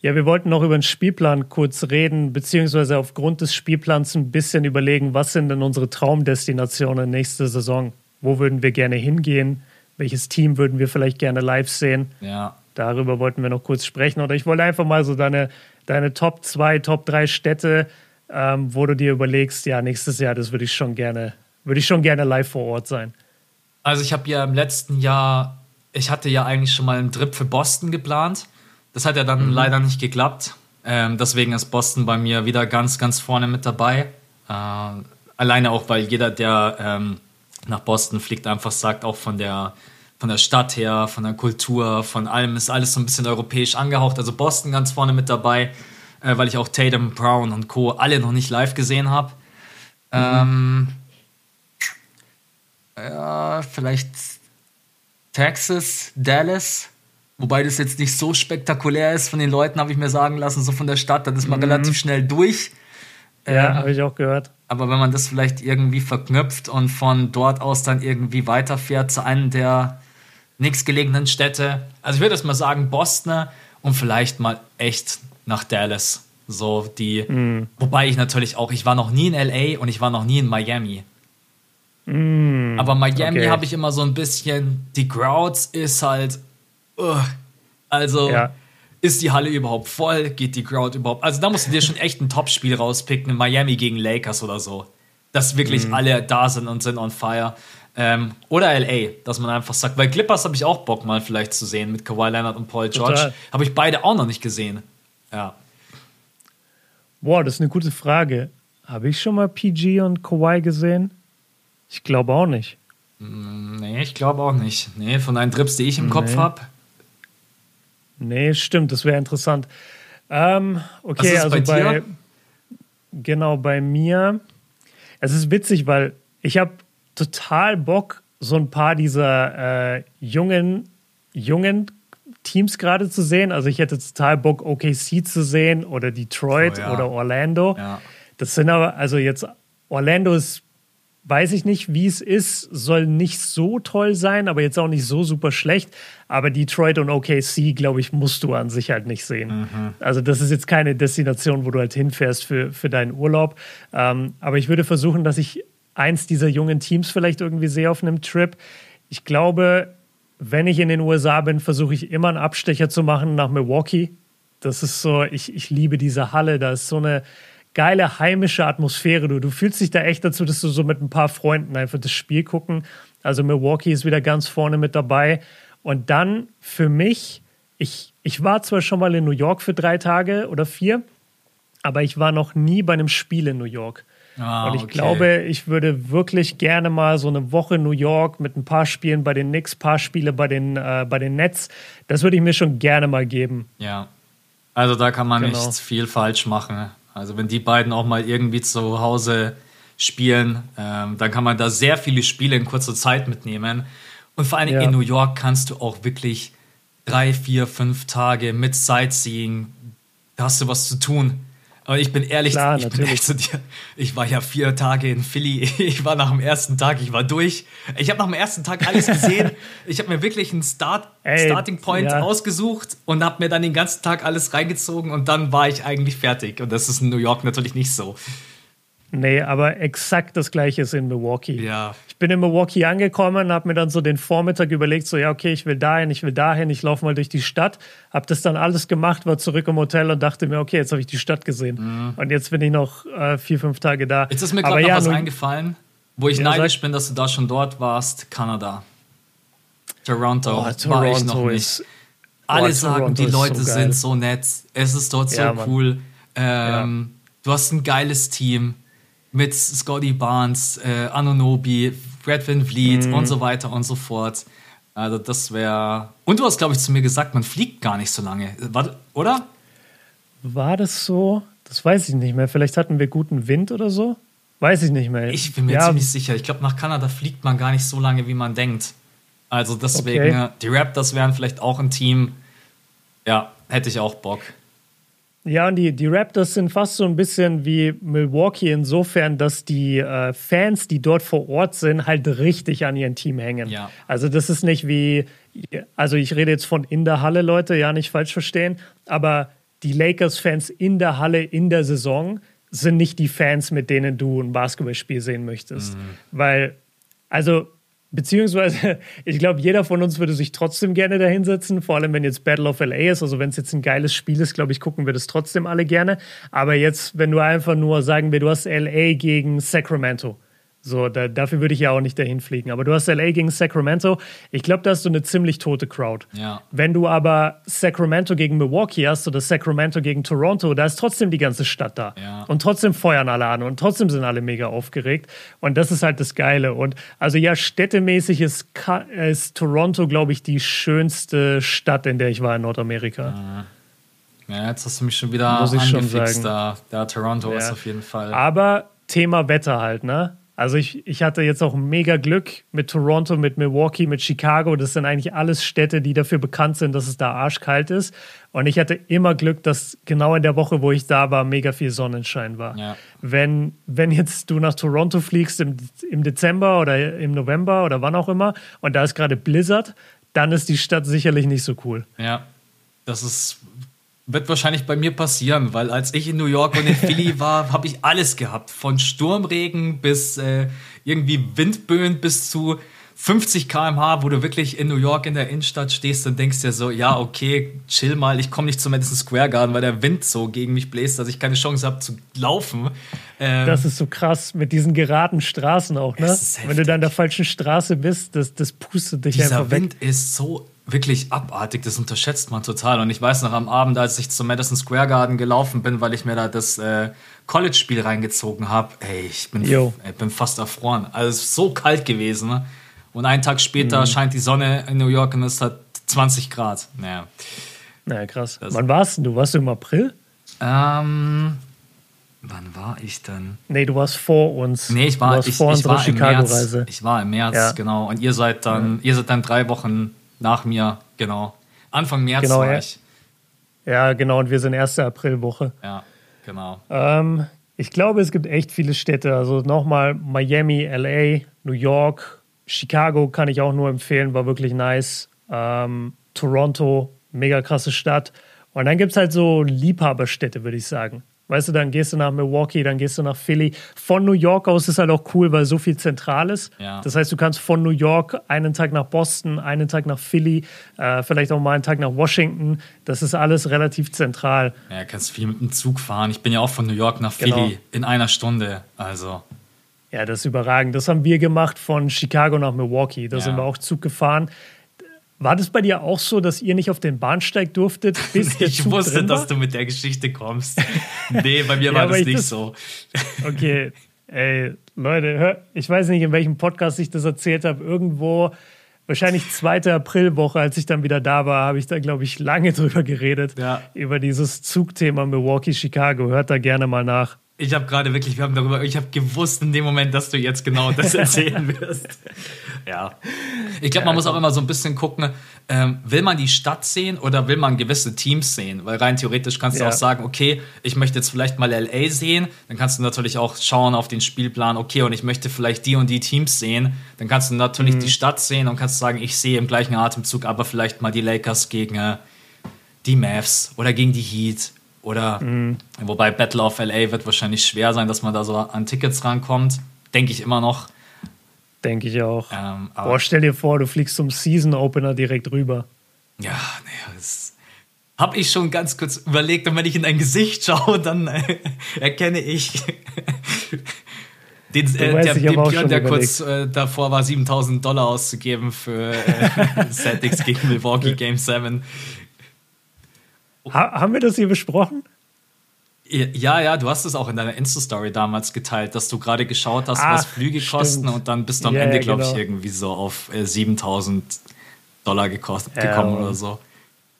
Ja, wir wollten noch über den Spielplan kurz reden, beziehungsweise aufgrund des Spielplans ein bisschen überlegen, was sind denn unsere Traumdestinationen nächste Saison? Wo würden wir gerne hingehen? Welches Team würden wir vielleicht gerne live sehen? Ja. Darüber wollten wir noch kurz sprechen. Oder ich wollte einfach mal so deine, deine Top 2, Top 3 Städte, ähm, wo du dir überlegst, ja, nächstes Jahr, das würde ich schon gerne, würde ich schon gerne live vor Ort sein. Also ich habe ja im letzten Jahr, ich hatte ja eigentlich schon mal einen Trip für Boston geplant. Das hat ja dann mhm. leider nicht geklappt. Ähm, deswegen ist Boston bei mir wieder ganz, ganz vorne mit dabei. Äh, alleine auch, weil jeder, der ähm, nach Boston fliegt, einfach sagt, auch von der, von der Stadt her, von der Kultur, von allem ist alles so ein bisschen europäisch angehaucht. Also Boston ganz vorne mit dabei, äh, weil ich auch Tatum, Brown und Co. alle noch nicht live gesehen habe. Mhm. Ähm, ja, vielleicht Texas, Dallas Wobei das jetzt nicht so spektakulär ist von den Leuten, habe ich mir sagen lassen, so von der Stadt, dann ist man mhm. relativ schnell durch. Ja, ähm, habe ich auch gehört. Aber wenn man das vielleicht irgendwie verknüpft und von dort aus dann irgendwie weiterfährt zu einem der nächstgelegenen Städte, also ich würde jetzt mal sagen Boston und vielleicht mal echt nach Dallas. So die, mhm. wobei ich natürlich auch, ich war noch nie in LA und ich war noch nie in Miami. Mhm. Aber Miami okay. habe ich immer so ein bisschen, die Crowds ist halt uh, also ja. Ist die Halle überhaupt voll? Geht die Crowd überhaupt? Also da musst du dir schon echt ein Topspiel rauspicken, Miami gegen Lakers oder so. Dass wirklich mhm. alle da sind und sind on fire. Ähm, oder LA, dass man einfach sagt, weil Clippers habe ich auch Bock mal vielleicht zu sehen mit Kawhi Leonard und Paul George. Habe ich beide auch noch nicht gesehen. Ja. Boah, das ist eine gute Frage. Habe ich schon mal PG und Kawhi gesehen? Ich glaube auch nicht. Mm, nee, ich glaube auch nicht. Nee, von deinen Trips, die ich im nee. Kopf habe, Nee, stimmt, das wäre interessant. Ähm, okay, also bei, bei genau bei mir. Es ist witzig, weil ich habe total Bock, so ein paar dieser äh, jungen, jungen Teams gerade zu sehen. Also ich hätte total Bock, OKC zu sehen oder Detroit oh, ja. oder Orlando. Ja. Das sind aber, also jetzt Orlando ist weiß ich nicht, wie es ist. Soll nicht so toll sein, aber jetzt auch nicht so super schlecht. Aber Detroit und OKC, glaube ich, musst du an sich halt nicht sehen. Mhm. Also, das ist jetzt keine Destination, wo du halt hinfährst für, für deinen Urlaub. Ähm, aber ich würde versuchen, dass ich eins dieser jungen Teams vielleicht irgendwie sehe auf einem Trip. Ich glaube, wenn ich in den USA bin, versuche ich immer einen Abstecher zu machen nach Milwaukee. Das ist so, ich, ich liebe diese Halle. Da ist so eine geile heimische Atmosphäre. Du, du fühlst dich da echt dazu, dass du so mit ein paar Freunden einfach das Spiel gucken. Also Milwaukee ist wieder ganz vorne mit dabei. Und dann für mich, ich, ich war zwar schon mal in New York für drei Tage oder vier, aber ich war noch nie bei einem Spiel in New York. Ah, und ich okay. glaube, ich würde wirklich gerne mal so eine Woche New York mit ein paar Spielen bei den Knicks, paar Spiele bei den, äh, bei den Nets, das würde ich mir schon gerne mal geben. Ja. Also da kann man genau. nicht viel falsch machen. Also wenn die beiden auch mal irgendwie zu Hause spielen, ähm, dann kann man da sehr viele Spiele in kurzer Zeit mitnehmen. Und vor allem ja. in New York kannst du auch wirklich drei, vier, fünf Tage mit Sightseeing, da hast du was zu tun. Aber ich bin ehrlich, Klar, ich natürlich. bin echt zu dir. Ich war ja vier Tage in Philly. Ich war nach dem ersten Tag, ich war durch. Ich habe nach dem ersten Tag alles gesehen. ich habe mir wirklich einen Start, Ey, Starting Point ja. ausgesucht und habe mir dann den ganzen Tag alles reingezogen und dann war ich eigentlich fertig. Und das ist in New York natürlich nicht so. Nee, aber exakt das gleiche ist in Milwaukee. Ja. Ich bin in Milwaukee angekommen, habe mir dann so den Vormittag überlegt, so ja, okay, ich will dahin, ich will dahin, ich laufe mal durch die Stadt, habe das dann alles gemacht, war zurück im Hotel und dachte mir, okay, jetzt habe ich die Stadt gesehen. Mhm. Und jetzt bin ich noch äh, vier, fünf Tage da. Jetzt ist mir gerade noch ja, was eingefallen, wo ich ja, neidisch bin, dass du da schon dort warst, Kanada. Toronto, oh, Toronto war ich noch nicht. Alle oh, sagen, die Leute so sind so nett, es ist dort so ja, cool. Ähm, du hast ein geiles Team mit Scotty Barnes, äh, Anunobi, Brad Van Vliet mhm. und so weiter und so fort. Also das wäre. Und du hast, glaube ich, zu mir gesagt, man fliegt gar nicht so lange, war, oder? War das so? Das weiß ich nicht mehr. Vielleicht hatten wir guten Wind oder so. Weiß ich nicht mehr. Ich bin mir ja. ziemlich sicher. Ich glaube, nach Kanada fliegt man gar nicht so lange, wie man denkt. Also deswegen, okay. die Raptors wären vielleicht auch ein Team. Ja, hätte ich auch Bock. Ja, und die, die Raptors sind fast so ein bisschen wie Milwaukee insofern, dass die äh, Fans, die dort vor Ort sind, halt richtig an ihrem Team hängen. Ja. Also das ist nicht wie, also ich rede jetzt von in der Halle, Leute, ja, nicht falsch verstehen, aber die Lakers-Fans in der Halle in der Saison sind nicht die Fans, mit denen du ein Basketballspiel sehen möchtest. Mhm. Weil, also, beziehungsweise, ich glaube, jeder von uns würde sich trotzdem gerne da hinsetzen, vor allem wenn jetzt Battle of LA ist. Also, wenn es jetzt ein geiles Spiel ist, glaube ich, gucken wir das trotzdem alle gerne. Aber jetzt, wenn du einfach nur sagen wir, du hast LA gegen Sacramento so, da, dafür würde ich ja auch nicht dahin fliegen. Aber du hast LA gegen Sacramento. Ich glaube, da hast du eine ziemlich tote Crowd. Ja. Wenn du aber Sacramento gegen Milwaukee hast oder Sacramento gegen Toronto, da ist trotzdem die ganze Stadt da. Ja. Und trotzdem feuern alle an und trotzdem sind alle mega aufgeregt. Und das ist halt das Geile. Und also ja, städtemäßig ist, ist Toronto, glaube ich, die schönste Stadt, in der ich war in Nordamerika. Ja, jetzt hast du mich schon wieder Muss ich angefixt schon sagen. da. Da Toronto ja. ist auf jeden Fall. Aber Thema Wetter halt, ne? Also ich, ich hatte jetzt auch mega Glück mit Toronto, mit Milwaukee, mit Chicago. Das sind eigentlich alles Städte, die dafür bekannt sind, dass es da arschkalt ist. Und ich hatte immer Glück, dass genau in der Woche, wo ich da war, mega viel Sonnenschein war. Ja. Wenn, wenn jetzt du nach Toronto fliegst im, im Dezember oder im November oder wann auch immer und da ist gerade Blizzard, dann ist die Stadt sicherlich nicht so cool. Ja, das ist wird wahrscheinlich bei mir passieren, weil als ich in New York und in Philly war, habe ich alles gehabt. Von Sturmregen bis äh, irgendwie Windböen bis zu 50 km/h, wo du wirklich in New York in der Innenstadt stehst und denkst dir so, ja, okay, chill mal, ich komme nicht zum Madison Square Garden, weil der Wind so gegen mich bläst, dass ich keine Chance habe zu laufen. Ähm, das ist so krass mit diesen geraden Straßen auch, ne? Wenn du da an der falschen Straße bist, das, das pustet dich Dieser einfach weg. Wind ist so wirklich abartig, das unterschätzt man total. Und ich weiß noch am Abend, als ich zum Madison Square Garden gelaufen bin, weil ich mir da das äh, College-Spiel reingezogen habe, ey, ich bin, ey, bin fast erfroren. Also es ist so kalt gewesen. Ne? Und einen Tag später mhm. scheint die Sonne in New York und es hat 20 Grad. Naja. Naja, krass. Das Wann warst du? Warst du im April? Ähm, wann war ich denn? Nee, du warst vor uns. Nee, ich war, ich, ich war im März. Ich war im März, ja. genau. Und ihr seid dann, ja. ihr seid dann drei Wochen nach mir, genau. Anfang März genau, war ja. ich. Ja, genau, und wir sind erste Aprilwoche. Ja, genau. Ähm, ich glaube, es gibt echt viele Städte. Also nochmal Miami, LA, New York, Chicago kann ich auch nur empfehlen, war wirklich nice. Ähm, Toronto, mega krasse Stadt. Und dann gibt es halt so Liebhaberstädte, würde ich sagen. Weißt du, dann gehst du nach Milwaukee, dann gehst du nach Philly. Von New York aus ist halt auch cool, weil so viel zentral ist. Ja. Das heißt, du kannst von New York einen Tag nach Boston, einen Tag nach Philly, äh, vielleicht auch mal einen Tag nach Washington. Das ist alles relativ zentral. Ja, du kannst viel mit dem Zug fahren. Ich bin ja auch von New York nach Philly genau. in einer Stunde. Also. Ja, das ist überragend. Das haben wir gemacht von Chicago nach Milwaukee. Da ja. sind wir auch Zug gefahren. War das bei dir auch so, dass ihr nicht auf den Bahnsteig durftet? Bis ich Zug wusste, dass du mit der Geschichte kommst. Nee, bei mir ja, war das nicht das, so. Okay, ey, Leute, hör, ich weiß nicht, in welchem Podcast ich das erzählt habe. Irgendwo, wahrscheinlich zweite Aprilwoche, als ich dann wieder da war, habe ich da, glaube ich, lange drüber geredet. Ja. Über dieses Zugthema Milwaukee, Chicago. Hört da gerne mal nach. Ich habe gerade wirklich, wir haben darüber, ich habe gewusst in dem Moment, dass du jetzt genau das erzählen wirst. ja. Ich glaube, man muss auch immer so ein bisschen gucken, ähm, will man die Stadt sehen oder will man gewisse Teams sehen? Weil rein theoretisch kannst du ja. auch sagen, okay, ich möchte jetzt vielleicht mal LA sehen. Dann kannst du natürlich auch schauen auf den Spielplan, okay, und ich möchte vielleicht die und die Teams sehen. Dann kannst du natürlich mhm. die Stadt sehen und kannst sagen, ich sehe im gleichen Atemzug aber vielleicht mal die Lakers gegen äh, die Mavs oder gegen die Heat oder mhm. wobei Battle of LA wird wahrscheinlich schwer sein, dass man da so an Tickets rankommt. Denke ich immer noch. Denke ich auch. Ähm, Boah, stell dir vor, du fliegst zum Season Opener direkt rüber. Ja, naja, das habe ich schon ganz kurz überlegt. Und wenn ich in dein Gesicht schaue, dann äh, erkenne ich den, äh, der, den Björn, der kurz äh, davor war, 7000 Dollar auszugeben für äh, Celtics gegen Milwaukee Game 7. Ha haben wir das hier besprochen? Ja, ja, du hast es auch in deiner Insta-Story damals geteilt, dass du gerade geschaut hast, Ach, was Flüge stimmt. kosten und dann bist du am yeah, Ende, glaube genau. ich, irgendwie so auf äh, 7000 Dollar gekommen oder so.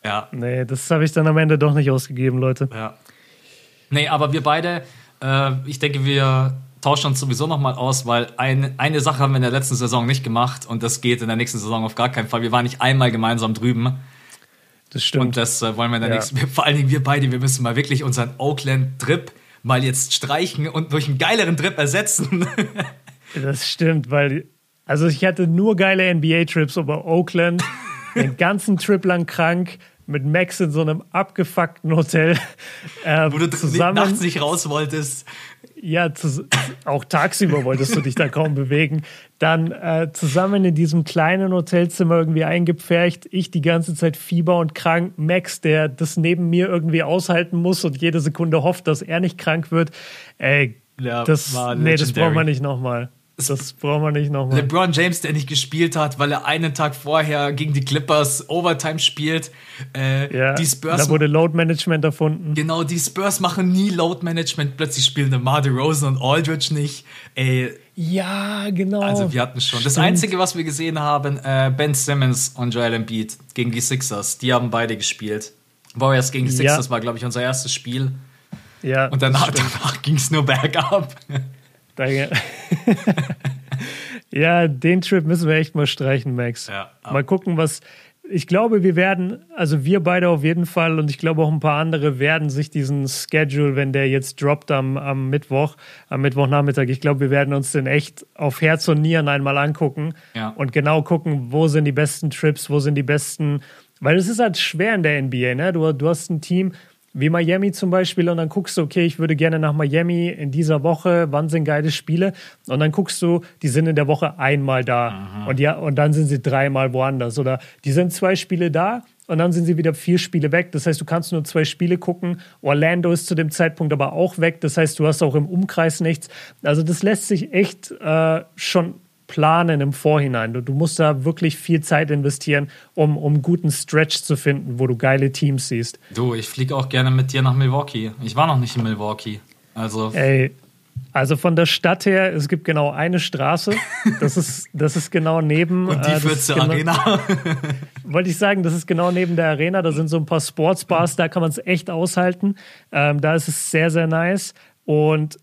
Ja. Nee, das habe ich dann am Ende doch nicht ausgegeben, Leute. Ja. Nee, aber wir beide, äh, ich denke, wir tauschen uns sowieso nochmal aus, weil ein, eine Sache haben wir in der letzten Saison nicht gemacht und das geht in der nächsten Saison auf gar keinen Fall. Wir waren nicht einmal gemeinsam drüben. Das stimmt. Und das äh, wollen wir dann ja. nächsten, vor allen Dingen wir beide, wir müssen mal wirklich unseren Oakland-Trip mal jetzt streichen und durch einen geileren Trip ersetzen. das stimmt, weil, also ich hatte nur geile NBA-Trips, aber Oakland, den ganzen Trip lang krank, mit Max in so einem abgefuckten Hotel. Äh, Wo du zusammen, nachts nicht raus wolltest. Ja, zu, auch tagsüber wolltest du dich da kaum bewegen. Dann äh, zusammen in diesem kleinen Hotelzimmer irgendwie eingepfercht. Ich die ganze Zeit Fieber und krank. Max, der das neben mir irgendwie aushalten muss und jede Sekunde hofft, dass er nicht krank wird. Ey, ja, das, nee, das brauchen wir nicht nochmal. Das brauchen wir nicht nochmal. LeBron James, der nicht gespielt hat, weil er einen Tag vorher gegen die Clippers Overtime spielt. Äh, ja, die Spurs. Da wurde Load Management erfunden. Genau, die Spurs machen nie Load Management. Plötzlich spielen DeMar DeRozan und Aldridge nicht. Ey, ja, genau. Also wir hatten schon. Stimmt. Das Einzige, was wir gesehen haben, äh, Ben Simmons und Joel Embiid gegen die Sixers. Die haben beide gespielt. Warriors gegen die Sixers ja. war, glaube ich, unser erstes Spiel. Ja. Und danach, danach ging es nur bergab. ja, den Trip müssen wir echt mal streichen, Max. Ja, mal gucken, was. Ich glaube, wir werden, also wir beide auf jeden Fall und ich glaube auch ein paar andere werden sich diesen Schedule, wenn der jetzt droppt am, am Mittwoch, am Mittwochnachmittag, ich glaube, wir werden uns den echt auf Herz und Nieren einmal angucken ja. und genau gucken, wo sind die besten Trips, wo sind die besten, weil es ist halt schwer in der NBA, ne? Du, du hast ein Team, wie Miami zum Beispiel und dann guckst du, okay, ich würde gerne nach Miami in dieser Woche, wann sind geile Spiele? Und dann guckst du, die sind in der Woche einmal da und ja, und dann sind sie dreimal woanders oder die sind zwei Spiele da und dann sind sie wieder vier Spiele weg. Das heißt, du kannst nur zwei Spiele gucken. Orlando ist zu dem Zeitpunkt aber auch weg. Das heißt, du hast auch im Umkreis nichts. Also das lässt sich echt äh, schon planen im Vorhinein. Du, du, musst da wirklich viel Zeit investieren, um, um einen guten Stretch zu finden, wo du geile Teams siehst. Du, ich fliege auch gerne mit dir nach Milwaukee. Ich war noch nicht in Milwaukee. Also. Ey, also von der Stadt her, es gibt genau eine Straße. Das ist, das ist genau neben. Und die äh, führt zur genau, Arena. wollte ich sagen, das ist genau neben der Arena. Da sind so ein paar Sportsbars, da kann man es echt aushalten. Ähm, da ist es sehr, sehr nice. Und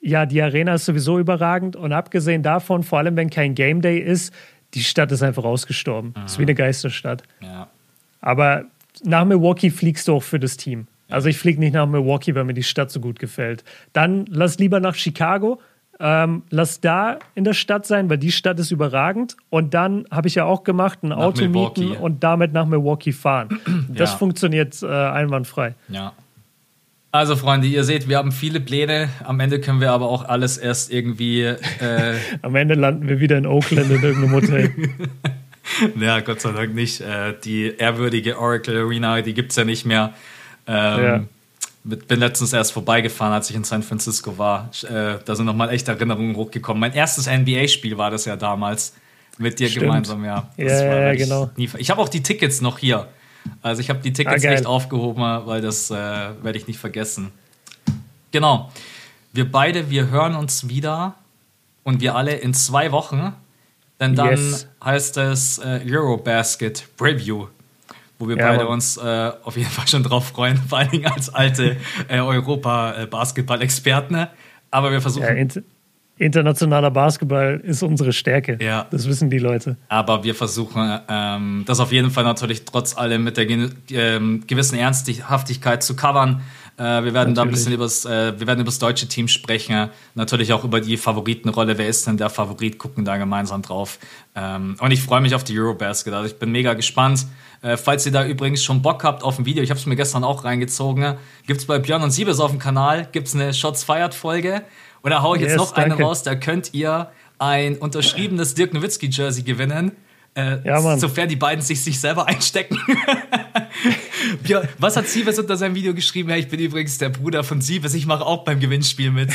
ja, die Arena ist sowieso überragend und abgesehen davon, vor allem wenn kein Game Day ist, die Stadt ist einfach ausgestorben. Mhm. Ist wie eine Geisterstadt. Ja. Aber nach Milwaukee fliegst du auch für das Team. Also ich fliege nicht nach Milwaukee, weil mir die Stadt so gut gefällt. Dann lass lieber nach Chicago. Ähm, lass da in der Stadt sein, weil die Stadt ist überragend. Und dann habe ich ja auch gemacht, ein nach Auto Milwaukee. mieten und damit nach Milwaukee fahren. Das ja. funktioniert äh, einwandfrei. Ja. Also, Freunde, ihr seht, wir haben viele Pläne. Am Ende können wir aber auch alles erst irgendwie. Äh Am Ende landen wir wieder in Oakland in irgendeinem Hotel. ja, Gott sei Dank nicht. Äh, die ehrwürdige Oracle Arena, die gibt es ja nicht mehr. Ähm, ja. Bin letztens erst vorbeigefahren, als ich in San Francisco war. Äh, da sind nochmal echt Erinnerungen hochgekommen. Mein erstes NBA-Spiel war das ja damals. Mit dir Stimmt. gemeinsam, ja. Das ja, ja, genau. Ich habe auch die Tickets noch hier. Also ich habe die Tickets ah, echt aufgehoben, weil das äh, werde ich nicht vergessen. Genau. Wir beide, wir hören uns wieder und wir alle in zwei Wochen. Denn dann yes. heißt es äh, Eurobasket Preview, wo wir ja, beide uns äh, auf jeden Fall schon drauf freuen, vor allen Dingen als alte äh, Europa-Basketball-Experten. Aber wir versuchen. Ja, internationaler Basketball ist unsere Stärke. Ja. Das wissen die Leute. Aber wir versuchen ähm, das auf jeden Fall natürlich trotz allem mit der ähm, gewissen Ernsthaftigkeit zu covern. Äh, wir werden natürlich. da ein bisschen äh, wir werden über das deutsche Team sprechen. Natürlich auch über die Favoritenrolle. Wer ist denn der Favorit? Gucken da gemeinsam drauf. Ähm, und ich freue mich auf die Eurobasket. Also ich bin mega gespannt. Äh, falls ihr da übrigens schon Bock habt auf ein Video, ich habe es mir gestern auch reingezogen, gibt es bei Björn und Siebes auf dem Kanal, gibt es eine Shots Fired Folge. Und da haue ich yes, jetzt noch danke. eine raus, da könnt ihr ein unterschriebenes Dirk Nowitzki Jersey gewinnen. Äh, ja, sofern die beiden sich, sich selber einstecken. ja, was hat Siebes unter seinem Video geschrieben? Ja, ich bin übrigens der Bruder von Siebes, ich mache auch beim Gewinnspiel mit.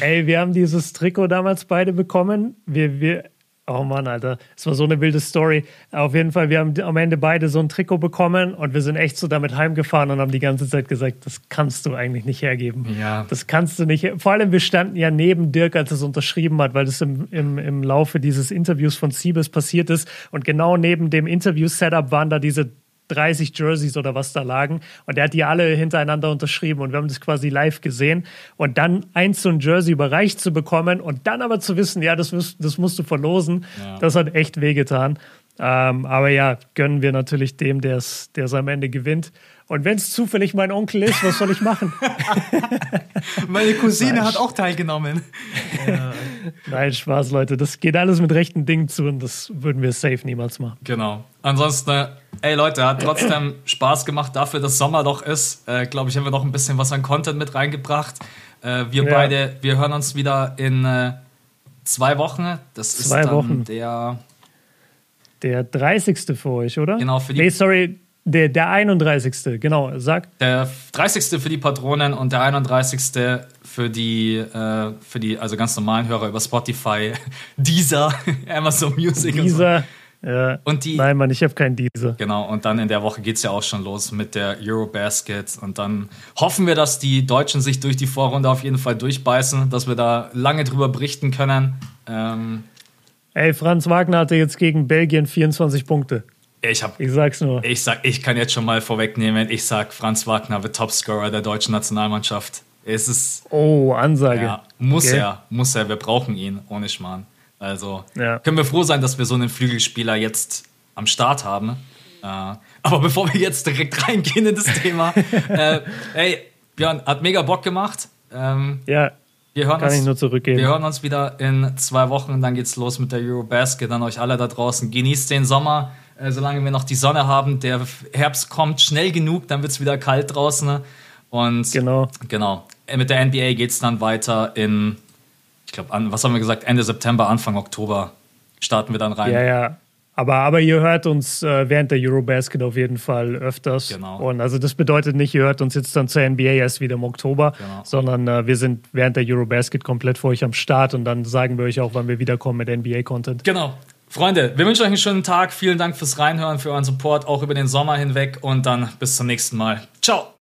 Ey, wir haben dieses Trikot damals beide bekommen. Wir, wir, Oh Mann, Alter. Es war so eine wilde Story. Auf jeden Fall, wir haben am Ende beide so ein Trikot bekommen und wir sind echt so damit heimgefahren und haben die ganze Zeit gesagt, das kannst du eigentlich nicht hergeben. Ja. Das kannst du nicht. Vor allem, wir standen ja neben Dirk, als er es unterschrieben hat, weil das im, im, im Laufe dieses Interviews von Siebes passiert ist. Und genau neben dem Interview-Setup waren da diese 30 Jerseys oder was da lagen. Und er hat die alle hintereinander unterschrieben und wir haben das quasi live gesehen. Und dann eins so ein Jersey überreicht zu bekommen und dann aber zu wissen, ja, das, musst, das musst du verlosen, ja. das hat echt wehgetan. Ähm, aber ja, gönnen wir natürlich dem, der es am Ende gewinnt. Und wenn es zufällig mein Onkel ist, was soll ich machen? Meine Cousine hat auch teilgenommen. Ja. Nein, Spaß, Leute. Das geht alles mit rechten Dingen zu und das würden wir safe niemals machen. Genau. Ansonsten, äh, ey Leute, hat trotzdem Spaß gemacht dafür, dass Sommer doch ist. Äh, Glaube ich, haben wir noch ein bisschen was an Content mit reingebracht. Äh, wir ja. beide, wir hören uns wieder in äh, zwei Wochen. Das zwei ist dann Wochen. der. Der 30. für euch, oder? Genau, für die. Nee, sorry, der, der 31. Genau, sag. Der 30. für die Patronen und der 31. für die, äh, für die also ganz normalen Hörer über Spotify, Deezer, Amazon Music Deezer. und so. Ja. Und die, Nein, Mann, ich habe keinen Deezer. Genau, und dann in der Woche geht es ja auch schon los mit der Eurobasket. Und dann hoffen wir, dass die Deutschen sich durch die Vorrunde auf jeden Fall durchbeißen, dass wir da lange drüber berichten können. Ähm, Ey, Franz Wagner hatte jetzt gegen Belgien 24 Punkte. Ich, hab, ich sag's nur. Ich, sag, ich kann jetzt schon mal vorwegnehmen, ich sag, Franz Wagner wird Topscorer der deutschen Nationalmannschaft. Es ist. Oh, Ansage. Ja, muss okay. er, muss er. Wir brauchen ihn, ohne Schmarrn. Also ja. können wir froh sein, dass wir so einen Flügelspieler jetzt am Start haben. Äh, aber bevor wir jetzt direkt reingehen in das Thema, äh, ey, Björn, hat mega Bock gemacht. Ähm, ja. Wir hören Kann uns, ich nur zurückgeben. Wir hören uns wieder in zwei Wochen, dann geht's los mit der Eurobasket. Dann euch alle da draußen. Genießt den Sommer, äh, solange wir noch die Sonne haben. Der Herbst kommt schnell genug, dann wird's wieder kalt draußen. Ne? Und genau. genau. Mit der NBA geht's dann weiter in, ich glaube, was haben wir gesagt, Ende September, Anfang Oktober starten wir dann rein. Ja, ja. Aber, aber ihr hört uns äh, während der Eurobasket auf jeden Fall öfters. Genau. Und also das bedeutet nicht, ihr hört uns jetzt dann zur NBA erst wieder im Oktober, Genau. sondern äh, wir sind während der Eurobasket komplett für euch am Start und dann sagen wir euch auch, wann wir wiederkommen mit NBA-Content. Genau. Freunde, wir wünschen euch einen schönen Tag. Vielen Dank fürs Reinhören, für euren Support, auch über den Sommer hinweg. Und dann bis zum nächsten Mal. Ciao.